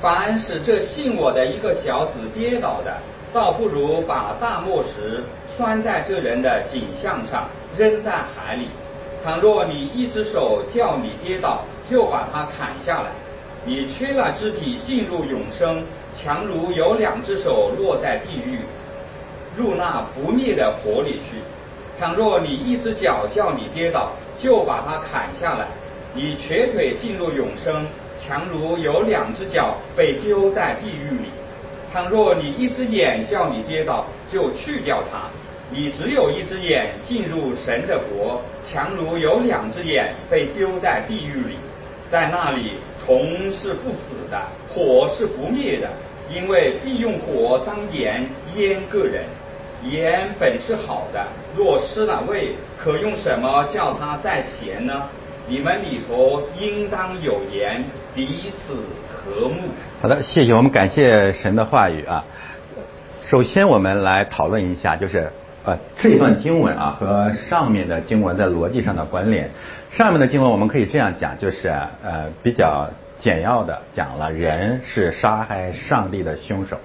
凡使这信我的一个小子跌倒的，倒不如把大磨石拴在这人的颈项上，扔在海里。倘若你一只手叫你跌倒，就把它砍下来。你缺了肢体进入永生，强如有两只手落在地狱，入那不灭的火里去。倘若你一只脚叫你跌倒，就把它砍下来。你瘸腿进入永生。强如有两只脚被丢在地狱里，倘若你一只眼叫你跌倒，就去掉它；你只有一只眼进入神的国，强如有两只眼被丢在地狱里，在那里虫是不死的，火是不灭的，因为必用火当盐腌个人。盐本是好的，若失了味，可用什么叫它再咸呢？你们里头应当有言，彼此和睦。好的，谢谢我们感谢神的话语啊。首先，我们来讨论一下，就是呃这段经文啊和上面的经文在逻辑上的关联。上面的经文我们可以这样讲，就是呃比较简要的讲了人是杀害上帝的凶手。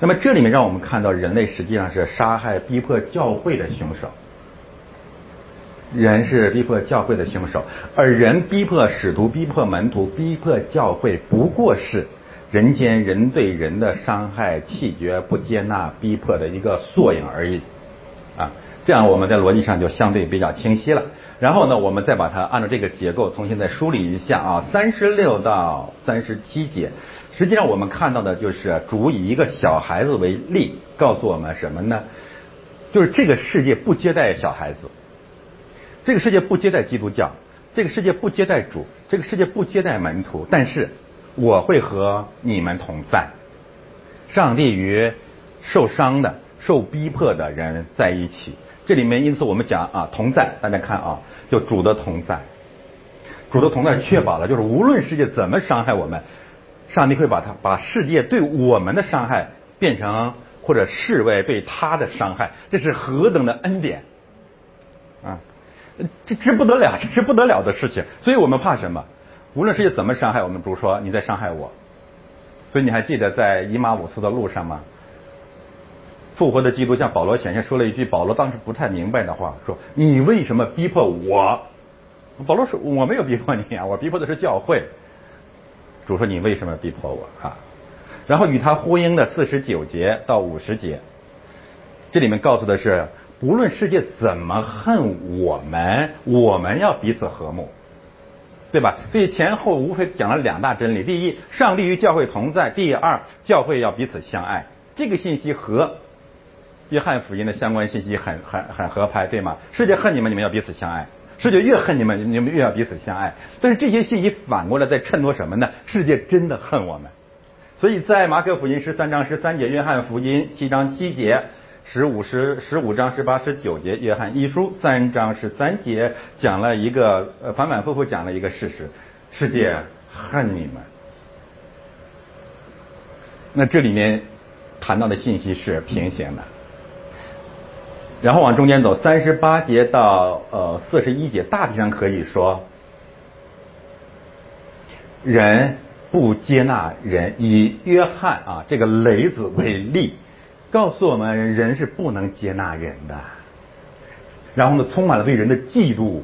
那么这里面让我们看到人类实际上是杀害逼迫教会的凶手。人是逼迫教会的凶手，而人逼迫使徒、逼迫门徒、逼迫教会，不过是人间人对人的伤害、气绝、不接纳、逼迫的一个缩影而已。啊，这样我们在逻辑上就相对比较清晰了。然后呢，我们再把它按照这个结构重新再梳理一下啊，三十六到三十七节，实际上我们看到的就是主以一个小孩子为例，告诉我们什么呢？就是这个世界不接待小孩子。这个世界不接待基督教，这个世界不接待主，这个世界不接待门徒。但是我会和你们同在。上帝与受伤的、受逼迫的人在一起。这里面因此我们讲啊，同在。大家看啊，就主的同在，主的同在确保了，就是无论世界怎么伤害我们，上帝会把他把世界对我们的伤害变成或者世外对他的伤害。这是何等的恩典啊！这这不得了，这是不得了的事情。所以我们怕什么？无论世界怎么伤害我们，主说你在伤害我。所以你还记得在伊马五斯的路上吗？复活的基督向保罗显现，说了一句保罗当时不太明白的话，说：“你为什么逼迫我？”保罗说：“我没有逼迫你啊，我逼迫的是教会。”主说：“你为什么要逼迫我啊？”然后与他呼应的四十九节到五十节，这里面告诉的是，不论世界怎么恨我们，我们要彼此和睦，对吧？所以前后无非讲了两大真理：第一，上帝与教会同在；第二，教会要彼此相爱。这个信息和约翰福音的相关信息很很很合拍，对吗？世界恨你们，你们要彼此相爱；世界越恨你们，你们越要彼此相爱。但是这些信息反过来在衬托什么呢？世界真的恨我们，所以在马可福音十三章十三节、约翰福音七章七节、十五十十五章十八十九节、约翰一书三章十三节讲了一个呃反反复复讲了一个事实：世界恨你们。那这里面谈到的信息是平行的。然后往中间走，三十八节到呃四十一节，大体上可以说，人不接纳人，以约翰啊这个雷子为例，告诉我们人是不能接纳人的。然后呢，充满了对人的嫉妒。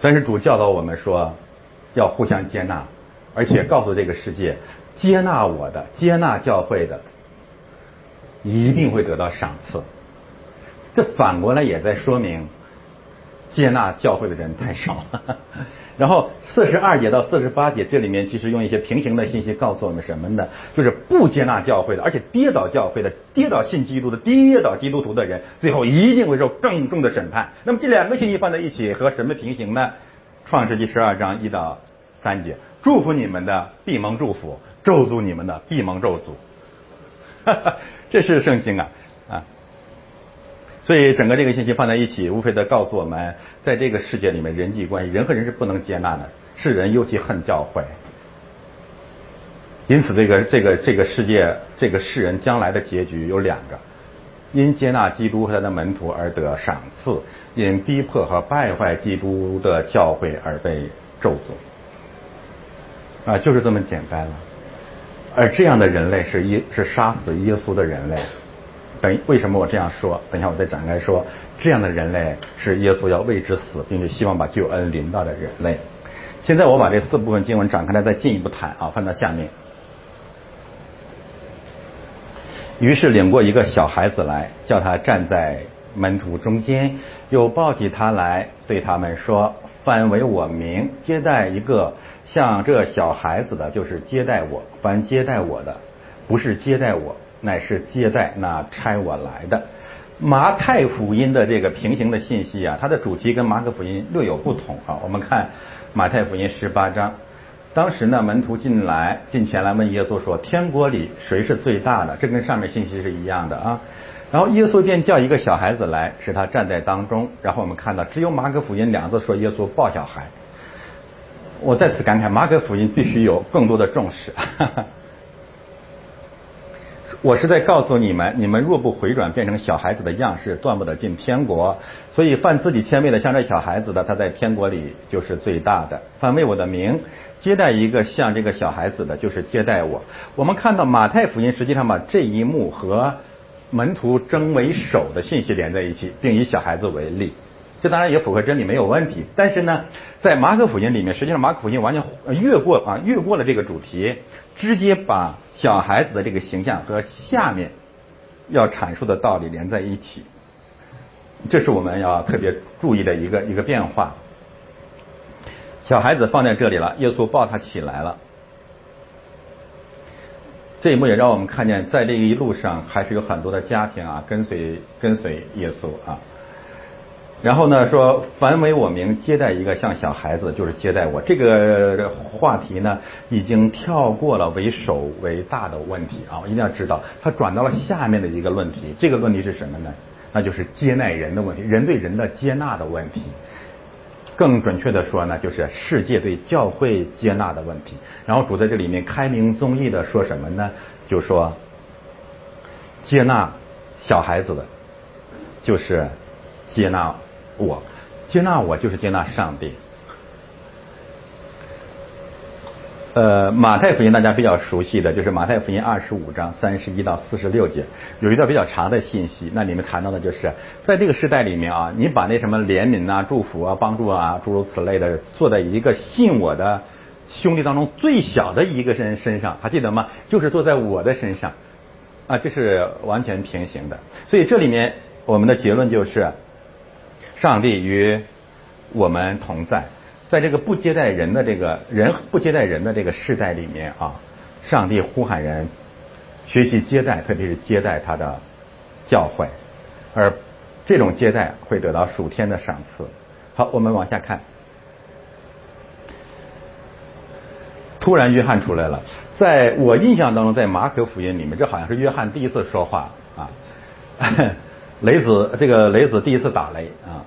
但是主教导我们说，要互相接纳，而且告诉这个世界，接纳我的，接纳教会的。一定会得到赏赐。这反过来也在说明，接纳教会的人太少了。然后四十二节到四十八节，这里面其实用一些平行的信息告诉我们什么呢？就是不接纳教会的，而且跌倒教会的、跌倒信基督的、跌倒基督徒的人，最后一定会受更重的审判。那么这两个信息放在一起，和什么平行呢？创世纪十二章一到三节，祝福你们的闭蒙祝福，咒诅你们的闭蒙咒诅。这是圣经啊啊！所以整个这个信息放在一起，无非的告诉我们，在这个世界里面，人际关系，人和人是不能接纳的，世人尤其恨教会。因此，这个这个这个世界，这个世人将来的结局有两个：因接纳基督和他的门徒而得赏赐；因逼迫和败坏基督的教会而被咒诅。啊，就是这么简单了。而这样的人类是耶是杀死耶稣的人类。等为什么我这样说？等一下我再展开说。这样的人类是耶稣要为之死，并且希望把救恩临到的人类。现在我把这四部分经文展开来，再进一步谈啊，翻到下面。于是领过一个小孩子来，叫他站在门徒中间，又抱起他来，对他们说：“凡为我名接待一个像这小孩子的，就是接待我；凡接待我的，不是接待我，乃是接待那差我来的。”马太福音的这个平行的信息啊，它的主题跟马可福音略有不同啊。我们看马太福音十八章。当时呢，门徒进来进前来问耶稣说：“天国里谁是最大的？”这跟上面信息是一样的啊。然后耶稣便叫一个小孩子来，使他站在当中。然后我们看到，只有马可福音两字说耶稣抱小孩。我再次感慨，马可福音必须有更多的重视。我是在告诉你们，你们若不回转，变成小孩子的样式，断不得进天国。所以犯自己谦卑的，像这小孩子的，他在天国里就是最大的。犯为我的名接待一个像这个小孩子的，就是接待我。我们看到马太福音实际上把这一幕和门徒争为首的信息连在一起，并以小孩子为例。这当然也符合真理，没有问题。但是呢，在马可福音里面，实际上马可福音完全越过啊，越过了这个主题，直接把小孩子的这个形象和下面要阐述的道理连在一起。这是我们要特别注意的一个一个变化。小孩子放在这里了，耶稣抱他起来了。这一幕也让我们看见，在这一路上还是有很多的家庭啊，跟随跟随耶稣啊。然后呢，说凡为我名接待一个像小孩子，就是接待我。这个话题呢，已经跳过了为首为大的问题啊，一定要知道，它转到了下面的一个论题。这个问题是什么呢？那就是接纳人的问题，人对人的接纳的问题。更准确的说呢，就是世界对教会接纳的问题。然后主在这里面开明宗义的说什么呢？就说接纳小孩子的，就是接纳。我接纳我就是接纳上帝。呃，马太福音大家比较熟悉的就是马太福音二十五章三十一到四十六节，有一段比较长的信息，那里面谈到的就是在这个时代里面啊，你把那什么怜悯啊、祝福啊、帮助啊诸如此类的，做在一个信我的兄弟当中最小的一个人身上，还记得吗？就是做在我的身上，啊，这是完全平行的。所以这里面我们的结论就是，上帝与我们同在。在这个不接待人的这个人不接待人的这个世代里面啊，上帝呼喊人学习接待，特别是接待他的教诲，而这种接待会得到属天的赏赐。好，我们往下看。突然，约翰出来了。在我印象当中，在马可福音里面，这好像是约翰第一次说话啊。雷子，这个雷子第一次打雷啊。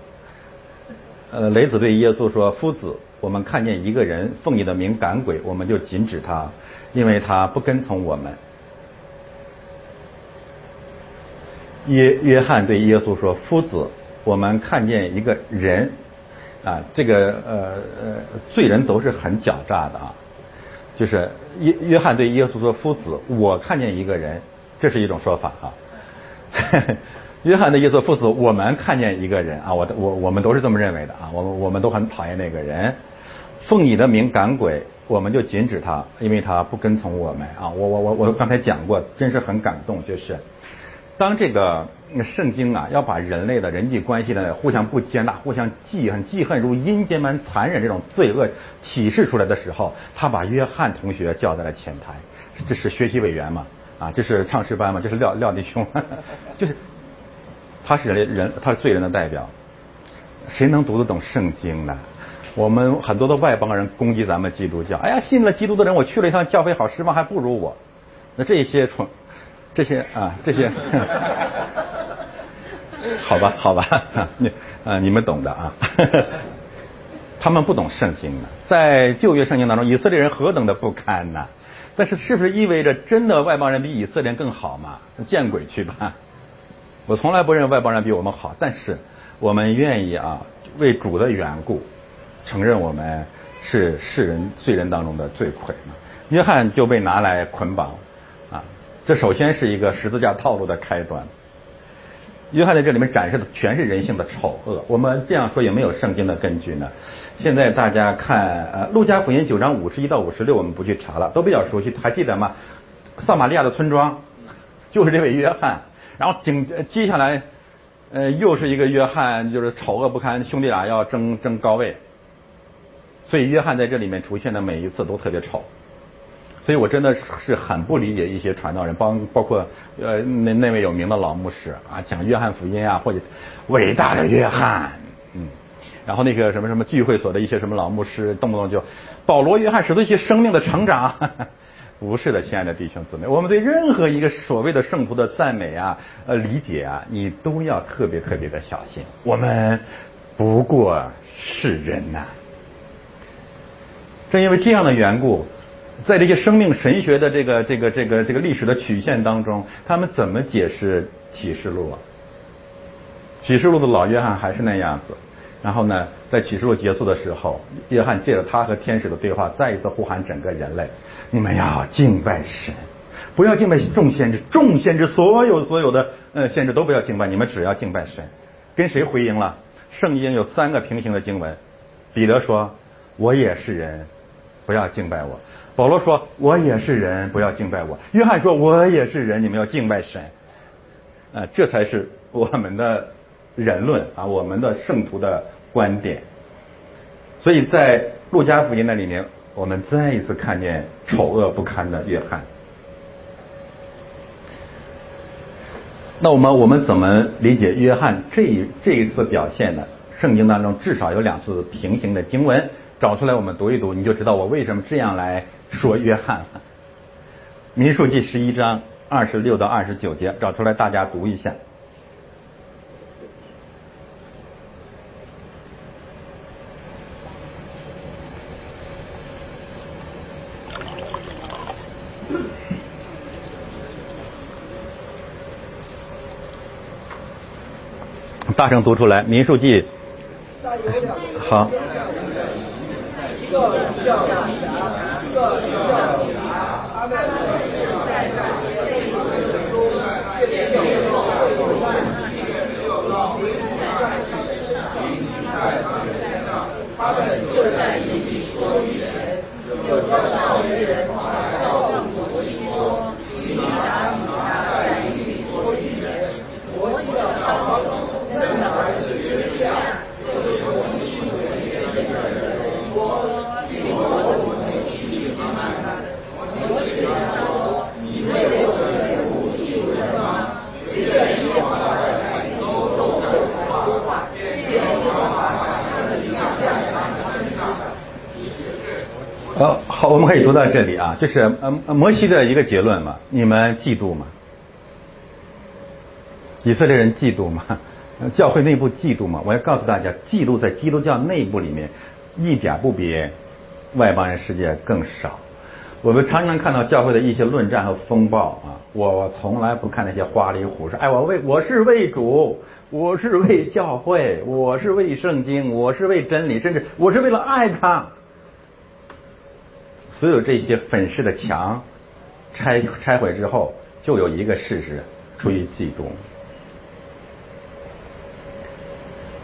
呃，雷子对耶稣说：“夫子，我们看见一个人奉你的名赶鬼，我们就禁止他，因为他不跟从我们。”约约翰对耶稣说：“夫子，我们看见一个人啊，这个呃呃罪人都是很狡诈的啊，就是约约翰对耶稣说：‘夫子，我看见一个人，这是一种说法啊。’”约翰的意思，父子，我们看见一个人啊，我我我们都是这么认为的啊，我们我们都很讨厌那个人，奉你的名赶鬼，我们就禁止他，因为他不跟从我们啊。我我我我刚才讲过，真是很感动，就是当这个圣经啊要把人类的人际关系的互相不接纳、互相记恨、记恨如阴间般残忍这种罪恶启示出来的时候，他把约翰同学叫在了前台，这是学习委员嘛啊，这是唱诗班嘛，这是廖廖弟兄，就是。他是人类人，他是罪人的代表。谁能读得懂圣经呢？我们很多的外邦人攻击咱们基督教。哎呀，信了基督的人，我去了一趟教会，好失望，还不如我。那这些蠢，这些啊，这些，好吧，好吧，你啊，你们懂的啊。他们不懂圣经的，在旧约圣经当中，以色列人何等的不堪呐！但是，是不是意味着真的外邦人比以色列人更好嘛？见鬼去吧！我从来不认为外邦人比我们好，但是我们愿意啊，为主的缘故，承认我们是世人罪人当中的罪魁嘛。约翰就被拿来捆绑啊，这首先是一个十字架套路的开端。约翰在这里面展示的全是人性的丑恶。我们这样说有没有圣经的根据呢？现在大家看呃，路加福音九章五十一到五十六，我们不去查了，都比较熟悉，还记得吗？撒玛利亚的村庄就是这位约翰。然后紧接下来，呃，又是一个约翰，就是丑恶不堪，兄弟俩要争争高位，所以约翰在这里面出现的每一次都特别丑，所以我真的是很不理解一些传道人，包包括呃那那位有名的老牧师啊，讲约翰福音啊，或者伟大的约翰，嗯，然后那个什么什么聚会所的一些什么老牧师，动不动就保罗约翰使得一些生命的成长。不是的，亲爱的弟兄姊妹，我们对任何一个所谓的圣徒的赞美啊、呃理解啊，你都要特别特别的小心。我们不过是人呐。正因为这样的缘故，在这些生命神学的这个这个这个这个历史的曲线当中，他们怎么解释启示录啊？启示录的老约翰还是那样子。然后呢，在启示录结束的时候，约翰借着他和天使的对话，再一次呼喊整个人类：你们要敬拜神，不要敬拜众先知，众先知所有所有的呃先知都不要敬拜，你们只要敬拜神。跟谁回应了？圣经有三个平行的经文，彼得说：“我也是人，不要敬拜我。”保罗说：“我也是人，不要敬拜我。”约翰说：“我也是人，你们要敬拜神。”啊，这才是我们的。人论啊，我们的圣徒的观点，所以在路加福音那里面，我们再一次看见丑恶不堪的约翰。那我们我们怎么理解约翰这一这一次表现呢？圣经当中至少有两次平行的经文，找出来我们读一读，你就知道我为什么这样来说约翰。民数记十一章二十六到二十九节，找出来大家读一下。大声读出来，《民数记》好。他们是在那些被掳的人中，却没有会乱，却没有到会乱之事，临在他们身上，他们就在营里说语言，有些少年人来告诉摩西说，你拿你拿在营里说语言，摩西的好好中，嫩的儿子约书亚，就是摩西所预言的人说，据我我心里慢慢看，摩西对他说，你为我的人物记住人吗？愿耶和华的爱收受的话，愿耶和华把他的灵降在他们身上。呃，读到这里啊，就是呃摩西的一个结论嘛，你们嫉妒吗？以色列人嫉妒吗？教会内部嫉妒吗？我要告诉大家，嫉妒在基督教内部里面一点不比外邦人世界更少。我们常常看到教会的一些论战和风暴啊，我从来不看那些花里胡哨。哎，我为我是为主，我是为教会，我是为圣经，我是为真理，甚至我是为了爱他。所有这些粉饰的墙拆拆毁之后，就有一个事实：出于嫉妒。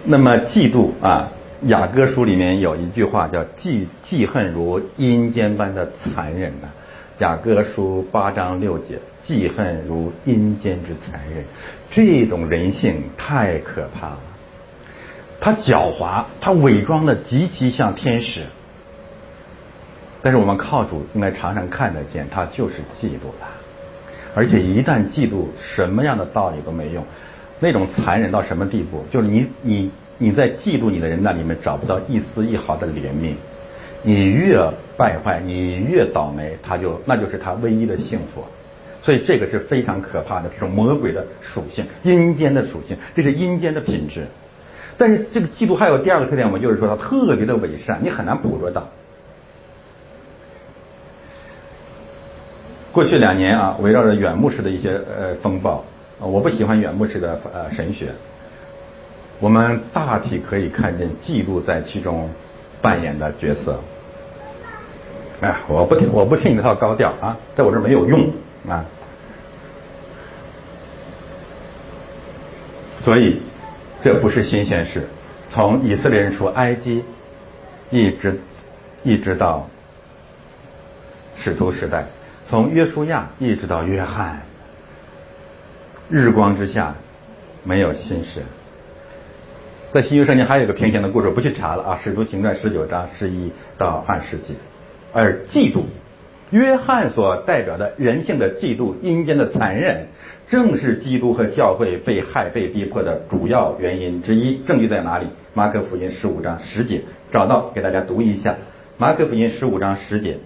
那么嫉妒啊，雅歌书里面有一句话叫“记记恨如阴间般的残忍”呐。雅歌书八章六节，记恨如阴间之残忍，这种人性太可怕了。他狡猾，他伪装的极其像天使。但是我们靠主应该常常看得见，他就是嫉妒的，而且一旦嫉妒，什么样的道理都没用。那种残忍到什么地步？就是你你你在嫉妒你的人那里面找不到一丝一毫的怜悯，你越败坏，你越倒霉，他就那就是他唯一的幸福。所以这个是非常可怕的，这种魔鬼的属性，阴间的属性，这是阴间的品质。但是这个嫉妒还有第二个特点，我们就是说它特别的伪善，你很难捕捉到。过去两年啊，围绕着远牧师的一些呃风暴，我不喜欢远牧师的呃神学，我们大体可以看见嫉妒在其中扮演的角色。哎，我不听，我不听你那套高调啊，在我这没有用啊。所以这不是新鲜事，从以色列人出埃及，一直一直到使徒时代。从约书亚一直到约翰，日光之下没有新事。在新约圣经还有一个平行的故事，不去查了啊，《使徒行传》十九章十一到二十节。而嫉妒，约翰所代表的人性的嫉妒、阴间的残忍，正是基督和教会被害、被逼迫的主要原因之一。证据在哪里？马可福音十五章十节，找到给大家读一下。马可福音十五章十节。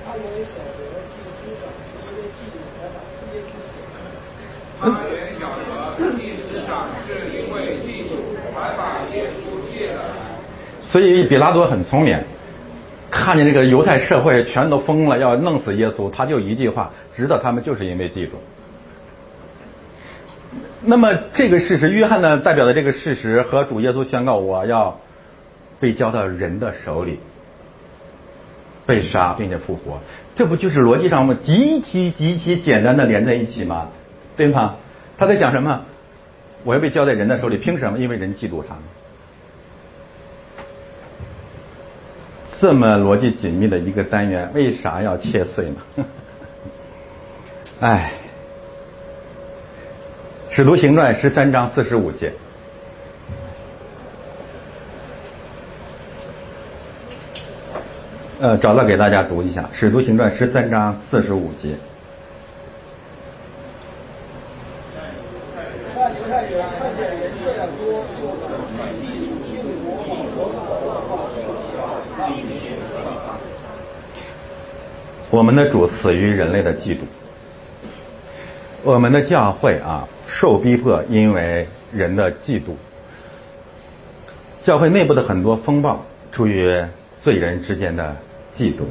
他们也晓得祭司长是因为嫉妒才把耶稣写的。他也晓得祭司长是因为嫉妒才把耶稣借了来。所以比拉多很聪明，看见这个犹太社会全都疯了，要弄死耶稣，他就一句话，知道他们就是因为嫉妒。那么这个事实，约翰呢代表的这个事实和主耶稣宣告，我要被交到人的手里，被杀并且复活，这不就是逻辑上我们极其极其简单的连在一起吗？对吗？他在讲什么？我要被交在人的手里，凭什么？因为人嫉妒他这么逻辑紧密的一个单元，为啥要切碎呢？哎，《使徒行传》十三章四十五节，呃，找到给大家读一下，《使徒行传》十三章四十五节。那犹太人看见人这样多，就很嫉妒，并模仿我所问话说起来，并且我们的主死于人类的嫉妒，我们的教会啊受逼迫，因为人的嫉妒。教会内部的很多风暴，出于罪人之间的嫉妒。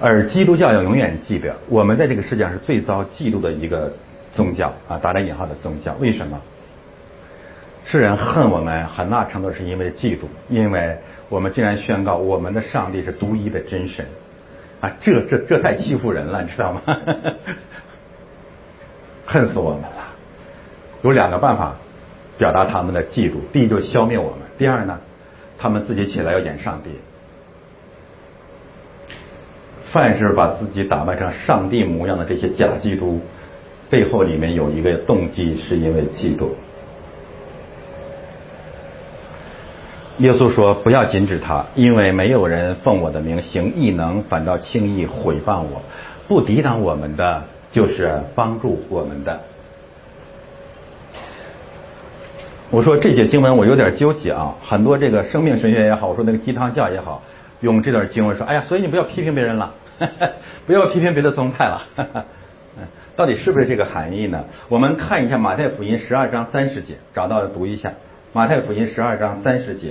而基督教要永远记得，我们在这个世界上是最遭嫉妒的一个宗教啊，打着引号的宗教。为什么？世人恨我们很大程度是因为嫉妒，因为我们竟然宣告我们的上帝是独一的真神啊！这这这太欺负人了，你知道吗？恨死我们了。有两个办法表达他们的嫉妒：第一，就消灭我们；第二呢，他们自己起来要演上帝。凡是把自己打扮成上帝模样的这些假基督，背后里面有一个动机，是因为嫉妒。耶稣说：“不要禁止他，因为没有人奉我的名行异能，反倒轻易毁谤我。不抵挡我们的，就是帮助我们的。”我说这节经文我有点纠结啊，很多这个生命神学也好，我说那个鸡汤教也好，用这段经文说：“哎呀，所以你不要批评别人了，不要批评别的宗派了。”到底是不是这个含义呢？我们看一下马太福音十二章三十节，找到读一下。马太福音十二章三十节。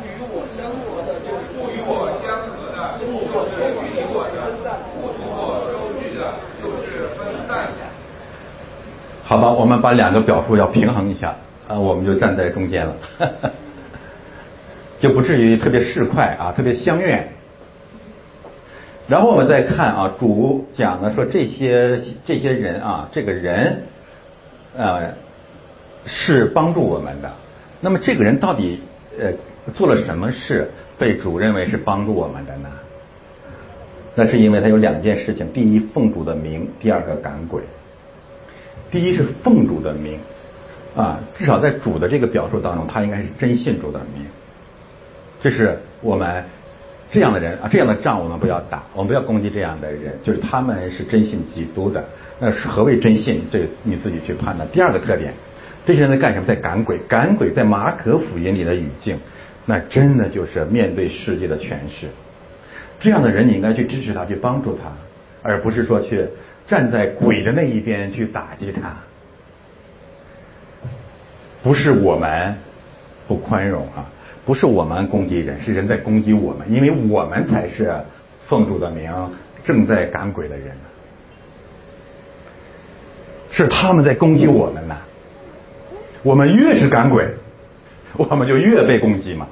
与我相合的，不与我相合的，就是与我的；不同我收据的，就是分散。好吧，我们把两个表述要平衡一下啊，我们就站在中间了，就不至于特别市侩啊，特别相怨。然后我们再看啊，主讲的说这些这些人啊，这个人呃是帮助我们的。那么这个人到底呃做了什么事被主认为是帮助我们的呢？那是因为他有两件事情：第一，奉主的名；第二个，赶鬼。第一是奉主的名啊，至少在主的这个表述当中，他应该是真信主的名。这是我们。这样的人啊，这样的仗我们不要打，我们不要攻击这样的人，就是他们是真信基督的。那是何谓真信？这你自己去判断。第二个特点，这些人在干什么？在赶鬼。赶鬼在马可福音里的语境，那真的就是面对世界的诠释。这样的人，你应该去支持他，去帮助他，而不是说去站在鬼的那一边去打击他。不是我们不宽容啊。不是我们攻击人，是人在攻击我们，因为我们才是奉主的名正在赶鬼的人，是他们在攻击我们呢。我们越是赶鬼，我们就越被攻击嘛。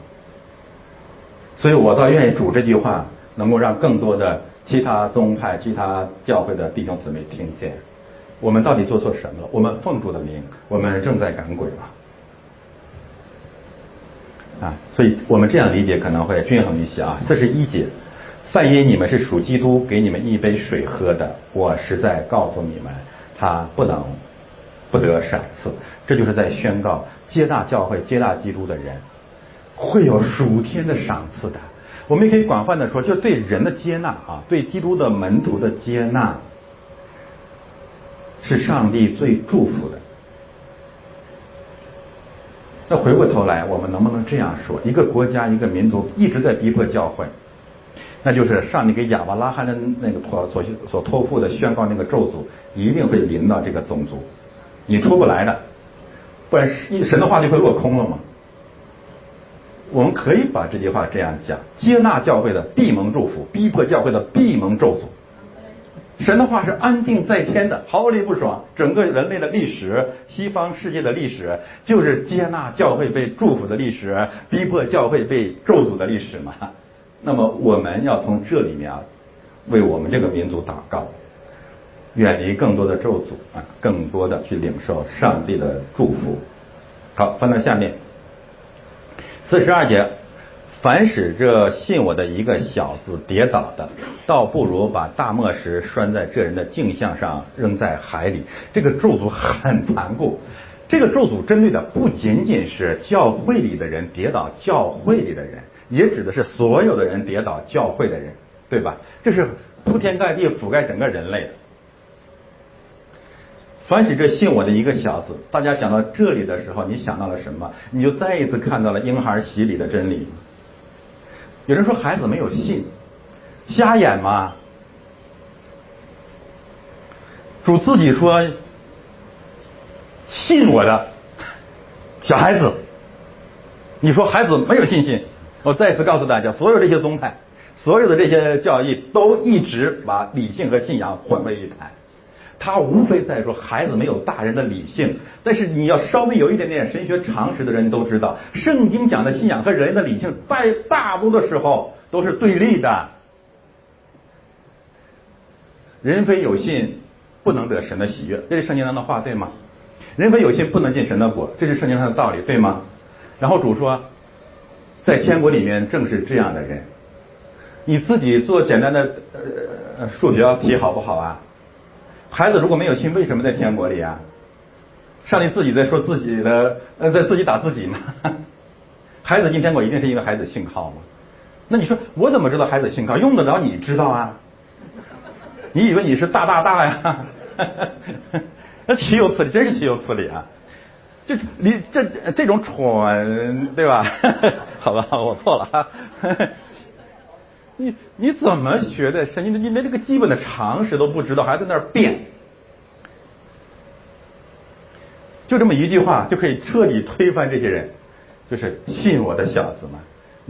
所以我倒愿意主这句话能够让更多的其他宗派、其他教会的弟兄姊妹听见。我们到底做错什么了？我们奉主的名，我们正在赶鬼嘛。啊，所以我们这样理解可能会均衡一些啊。四十一节，范因你们是属基督，给你们一杯水喝的，我实在告诉你们，他不能不得赏赐。这就是在宣告接纳教会、接纳基督的人会有属天的赏赐的。我们也可以广泛的说，就对人的接纳啊，对基督的门徒的接纳，是上帝最祝福的。那回过头来，我们能不能这样说：一个国家、一个民族一直在逼迫教会，那就是上帝给亚伯拉罕的那个托所所托付的宣告那个咒诅，一定会临到这个种族，你出不来的，不然神的话就会落空了吗？我们可以把这句话这样讲：接纳教会的闭蒙祝福，逼迫教会的闭蒙咒诅。神的话是安定在天的，毫厘不爽。整个人类的历史，西方世界的历史，就是接纳教会被祝福的历史，逼迫教会被咒诅的历史嘛。那么我们要从这里面啊，为我们这个民族祷告，远离更多的咒诅啊，更多的去领受上帝的祝福。好，翻到下面，四十二节。凡使这信我的一个小子跌倒的，倒不如把大磨石拴在这人的镜像上，扔在海里。这个咒诅很残酷。这个咒诅针对的不仅仅是教会里的人跌倒，教会里的人，也指的是所有的人跌倒，教会的人，对吧？这是铺天盖地覆盖整个人类的。凡使这信我的一个小子，大家想到这里的时候，你想到了什么？你就再一次看到了婴孩洗礼的真理。有人说孩子没有信，瞎眼吗？主自己说信我的小孩子，你说孩子没有信心？我再次告诉大家，所有这些宗派，所有的这些教义都一直把理性和信仰混为一谈。他无非在说孩子没有大人的理性，但是你要稍微有一点点神学常识的人都知道，圣经讲的信仰和人的理性在大多的时候都是对立的。人非有信，不能得神的喜悦，这是圣经上的话，对吗？人非有信，不能进神的国，这是圣经上的道理，对吗？然后主说，在天国里面正是这样的人。你自己做简单的呃数学题好不好啊？孩子如果没有信，为什么在天国里啊？上帝自己在说自己的，呃，在自己打自己呢？孩子进天国一定是因为孩子信靠吗？那你说我怎么知道孩子信靠？用得着你知道啊？你以为你是大大大呀？那岂有此理！真是岂有此理啊！就你这这种蠢，对吧？好吧，我错了。你你怎么学的？神，你你连这个基本的常识都不知道，还在那儿辩？就这么一句话就可以彻底推翻这些人，就是信我的小子们。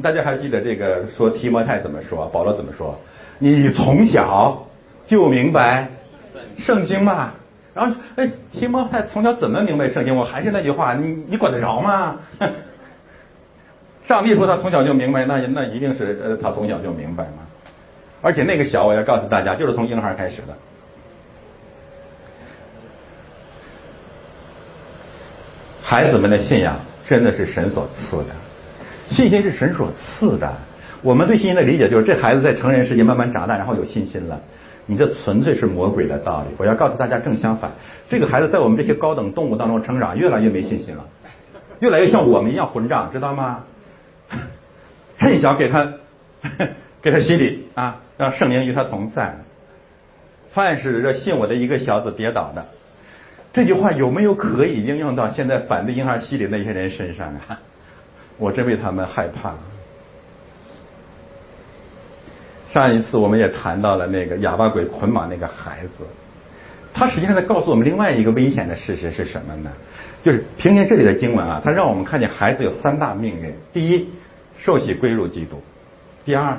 大家还记得这个说提摩太怎么说？保罗怎么说？你从小就明白圣经吗？然后哎，提摩太从小怎么明白圣经？我还是那句话，你你管得着吗？上帝说他从小就明白，那那一定是呃他从小就明白嘛。而且那个小，我要告诉大家，就是从婴孩开始的。孩子们的信仰真的是神所赐的，信心是神所赐的。我们对信心的理解就是，这孩子在成人世界慢慢长大，然后有信心了。你这纯粹是魔鬼的道理。我要告诉大家，正相反，这个孩子在我们这些高等动物当中成长，越来越没信心了，越来越像我们一样混账，知道吗？趁小给他，给他洗礼啊，让圣灵与他同在。凡是这信我的一个小子跌倒的，这句话有没有可以应用到现在反对婴儿洗礼那些人身上啊？我真为他们害怕。上一次我们也谈到了那个哑巴鬼捆绑那个孩子，他实际上在告诉我们另外一个危险的事实是什么呢？就是凭借这里的经文啊，他让我们看见孩子有三大命运：第一。受洗归入基督，第二，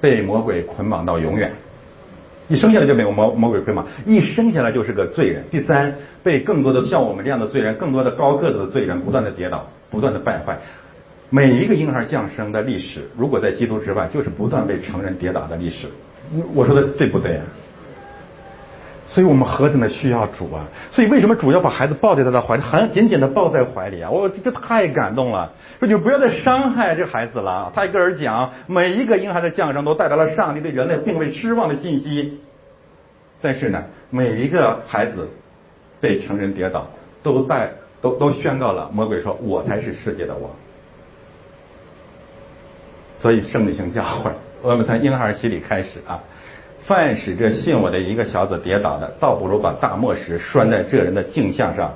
被魔鬼捆绑到永远，一生下来就被魔魔鬼捆绑，一生下来就是个罪人。第三，被更多的像我们这样的罪人，更多的高个子的罪人不断的跌倒，不断的败坏。每一个婴儿降生的历史，如果在基督之外，就是不断被成人跌倒的历史。我说的对不对啊？所以我们何等的需要主啊！所以为什么主要把孩子抱在他的怀里，很紧紧的抱在怀里啊？我这这太感动了！说你不要再伤害这孩子了。泰戈尔讲，每一个婴孩的降生都代表了上帝对人类并未失望的信息。但是呢，每一个孩子被成人跌倒，都在都都宣告了魔鬼说：“我才是世界的王。”所以圣理性教会，我们从婴孩洗礼开始啊。凡使这信我的一个小子跌倒的，倒不如把大磨石拴在这人的镜像上，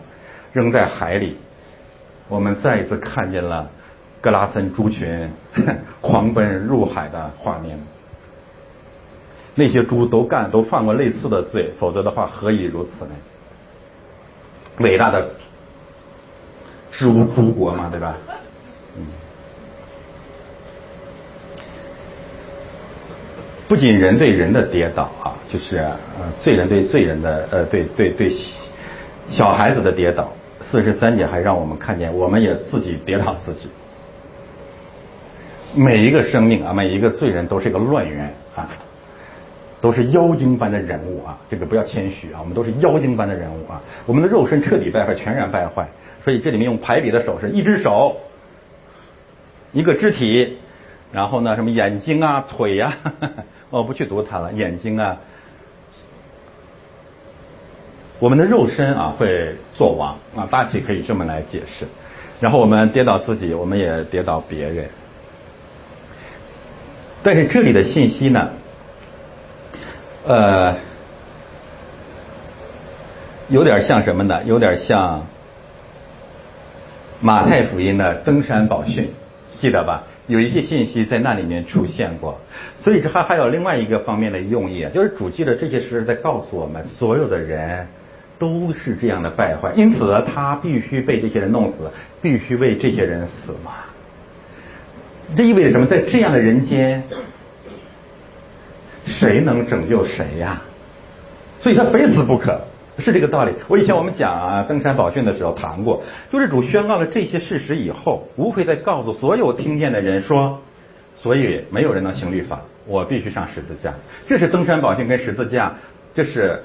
扔在海里。我们再一次看见了格拉森猪群 狂奔入海的画面。那些猪都干都犯过类似的罪，否则的话何以如此呢？伟大的猪猪国嘛，对吧？嗯。不仅人对人的跌倒啊，就是呃罪人对罪人的呃对对对小孩子的跌倒。四十三节还让我们看见，我们也自己跌倒自己。每一个生命啊，每一个罪人都是一个乱源啊，都是妖精般的人物啊。这个不要谦虚啊，我们都是妖精般的人物啊。我们的肉身彻底败坏，全然败坏。所以这里面用排比的手势，一只手，一个肢体，然后呢，什么眼睛啊，腿呀。我不去读它了，眼睛啊，我们的肉身啊会作王啊，大体可以这么来解释。然后我们跌倒自己，我们也跌倒别人。但是这里的信息呢，呃，有点像什么呢？有点像马太福音的登山宝训，记得吧？有一些信息在那里面出现过，所以这还还有另外一个方面的用意，就是主记的这些事在告诉我们，所有的人都是这样的败坏，因此他必须被这些人弄死，必须为这些人死嘛。这意味着什么？在这样的人间，谁能拯救谁呀？所以他非死不可，是这个道理。我以前我们讲啊登山宝训的时候谈过，就是主宣告了这些事实以后，无非在告诉所有听见的人说，所以没有人能行律法，我必须上十字架。这是登山宝训跟十字架，这是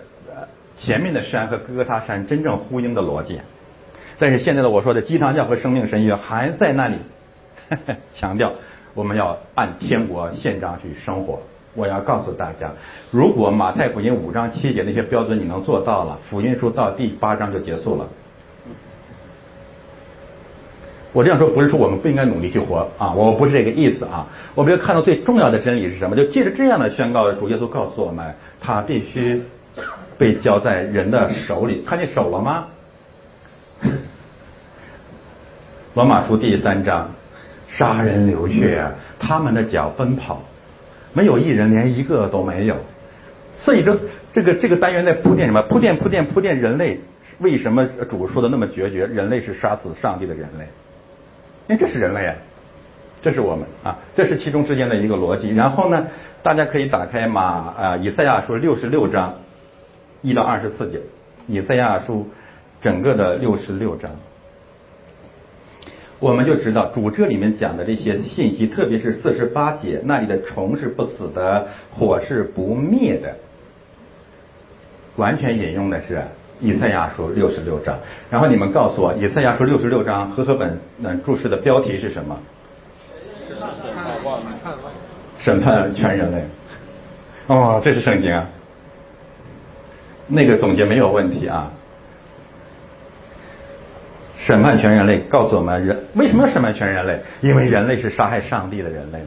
前面的山和哥哥他山真正呼应的逻辑。但是现在的我说的鸡汤教和生命神学还在那里 强调，我们要按天国宪章去生活。我要告诉大家，如果马太福音五章七节那些标准你能做到了，福音书到第八章就结束了。我这样说不是说我们不应该努力去活啊，我不是这个意思啊。我们要看到最重要的真理是什么？就借着这样的宣告，主耶稣告诉我们，他必须被交在人的手里。看见手了吗？罗马书第三章，杀人流血，他们的脚奔跑，没有一人，连一个都没有。所以这这个这个单元在铺垫什么？铺垫铺垫铺垫人类为什么主说的那么决绝？人类是杀死上帝的人类，因为这是人类啊，这是我们啊，这是其中之间的一个逻辑。然后呢，大家可以打开马啊以赛亚书六十六章一到二十四节，以赛亚书整个的六十六章。我们就知道主这里面讲的这些信息，特别是四十八节那里的虫是不死的，火是不灭的，完全引用的是以赛亚书六十六章。然后你们告诉我，以赛亚书六十六章和合本嗯注释的标题是什么？审判全人类。哦，这是圣经啊。那个总结没有问题啊。审判全人类，告诉我们人为什么要审判全人类？因为人类是杀害上帝的人类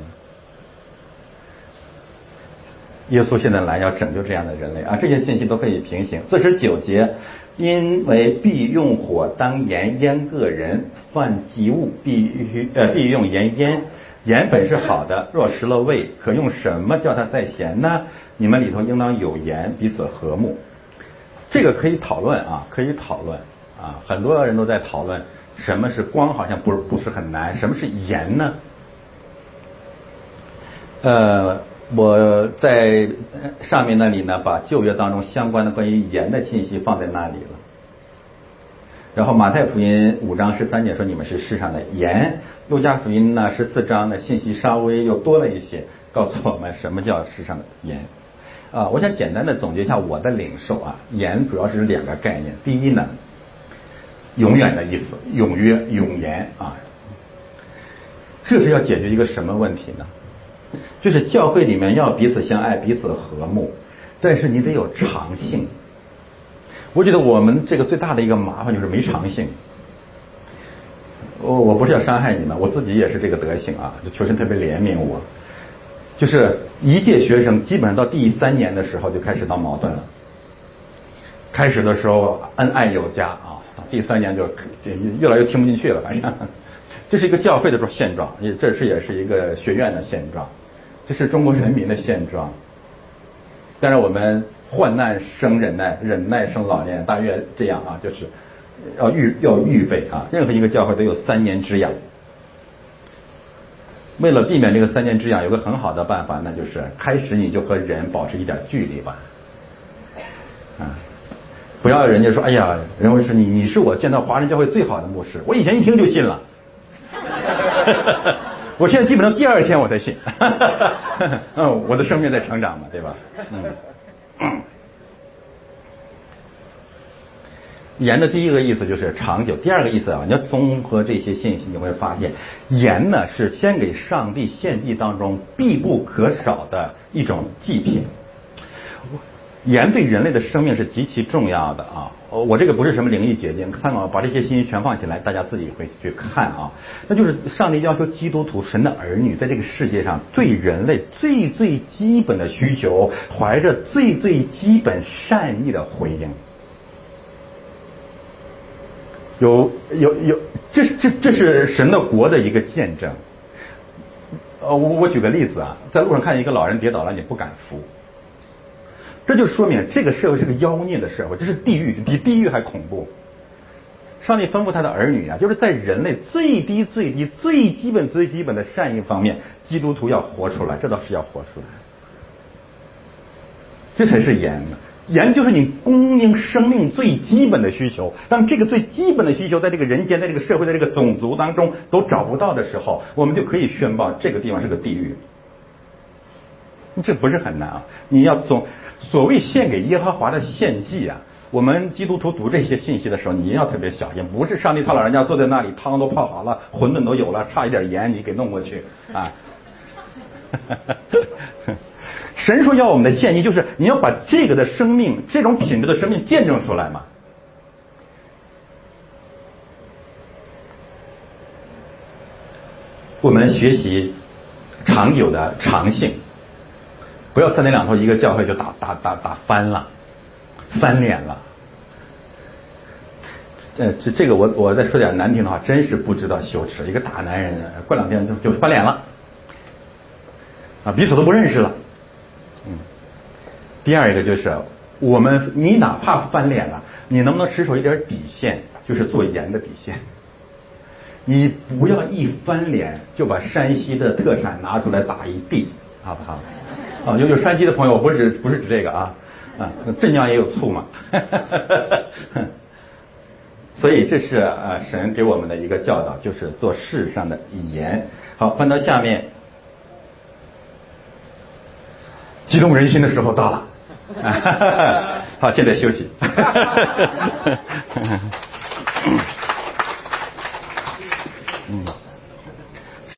耶稣现在来要拯救这样的人类啊！这些信息都可以平行。四十九节，因为必用火当盐腌个人，犯及物必须呃必用盐腌。盐本是好的，若失了味，可用什么叫它再咸呢？你们里头应当有盐，彼此和睦。这个可以讨论啊，可以讨论。啊，很多人都在讨论什么是光，好像不是不是很难。什么是盐呢？呃，我在上面那里呢，把旧约当中相关的关于盐的信息放在那里了。然后马太福音五章十三节说你们是世上的盐，路加福音呢十四章的信息稍微又多了一些，告诉我们什么叫世上的盐。啊，我想简单的总结一下我的领受啊，盐主要是两个概念，第一呢。永远的意思，永约、永言啊，这是要解决一个什么问题呢？就是教会里面要彼此相爱、彼此和睦，但是你得有长性。我觉得我们这个最大的一个麻烦就是没长性。我我不是要伤害你们，我自己也是这个德行啊，就求神特别怜悯我。就是一届学生基本上到第三年的时候就开始闹矛盾了，开始的时候恩爱有加啊。第三年就越来越听不进去了，反正 这是一个教会的现状，也这是也是一个学院的现状，这是中国人民的现状。但是我们患难生忍耐，忍耐生老练，大约这样啊，就是要预要预备啊，任何一个教会都有三年之痒。为了避免这个三年之痒，有个很好的办法，那就是开始你就和人保持一点距离吧，啊。不要人家说，哎呀，人为是你，你是我见到华人教会最好的牧师。我以前一听就信了，我现在基本上第二天我才信。嗯，我的生命在成长嘛，对吧？嗯。盐的第一个意思就是长久，第二个意思啊，你要综合这些信息，你会发现，盐呢是先给上帝献祭当中必不可少的一种祭品。盐对人类的生命是极其重要的啊！我这个不是什么灵异结晶，看到把这些信息全放起来，大家自己会去看啊。那就是上帝要求基督徒、神的儿女，在这个世界上对人类最最基本的需求，怀着最最基本善意的回应。有有有，这这这是神的国的一个见证。呃，我我举个例子啊，在路上看见一个老人跌倒了，你不敢扶。这就说明这个社会是个妖孽的社会，这是地狱，比地狱还恐怖。上帝吩咐他的儿女啊，就是在人类最低最低最基本最基本的善意方面，基督徒要活出来，这倒是要活出来。这才是盐呢，盐就是你供应生命最基本的需求。当这个最基本的需求在这个人间，在这个社会，在这个种族当中都找不到的时候，我们就可以宣报这个地方是个地狱。这不是很难啊！你要总所谓献给耶和华的献祭啊，我们基督徒读这些信息的时候，你要特别小心，不是上帝他老人家坐在那里，汤都泡好了，馄饨都有了，差一点盐你给弄过去啊。神说要我们的献祭，就是你要把这个的生命，这种品质的生命见证出来嘛。我们学习长久的长性。不要三天两头一个教会就打打打打翻了，翻脸了。呃，这这个我我再说点难听的话，真是不知道羞耻。一个大男人过两天就就翻脸了，啊，彼此都不认识了。嗯。第二一个就是我们，你哪怕翻脸了，你能不能持守一点底线？就是做盐的底线。你不要一翻脸就把山西的特产拿出来打一地，好不好？啊，有有山西的朋友，不是不是指这个啊，啊，镇江也有醋嘛，所以这是呃神给我们的一个教导，就是做事上的盐。好，翻到下面，激动人心的时候到了，好，现在休息。嗯。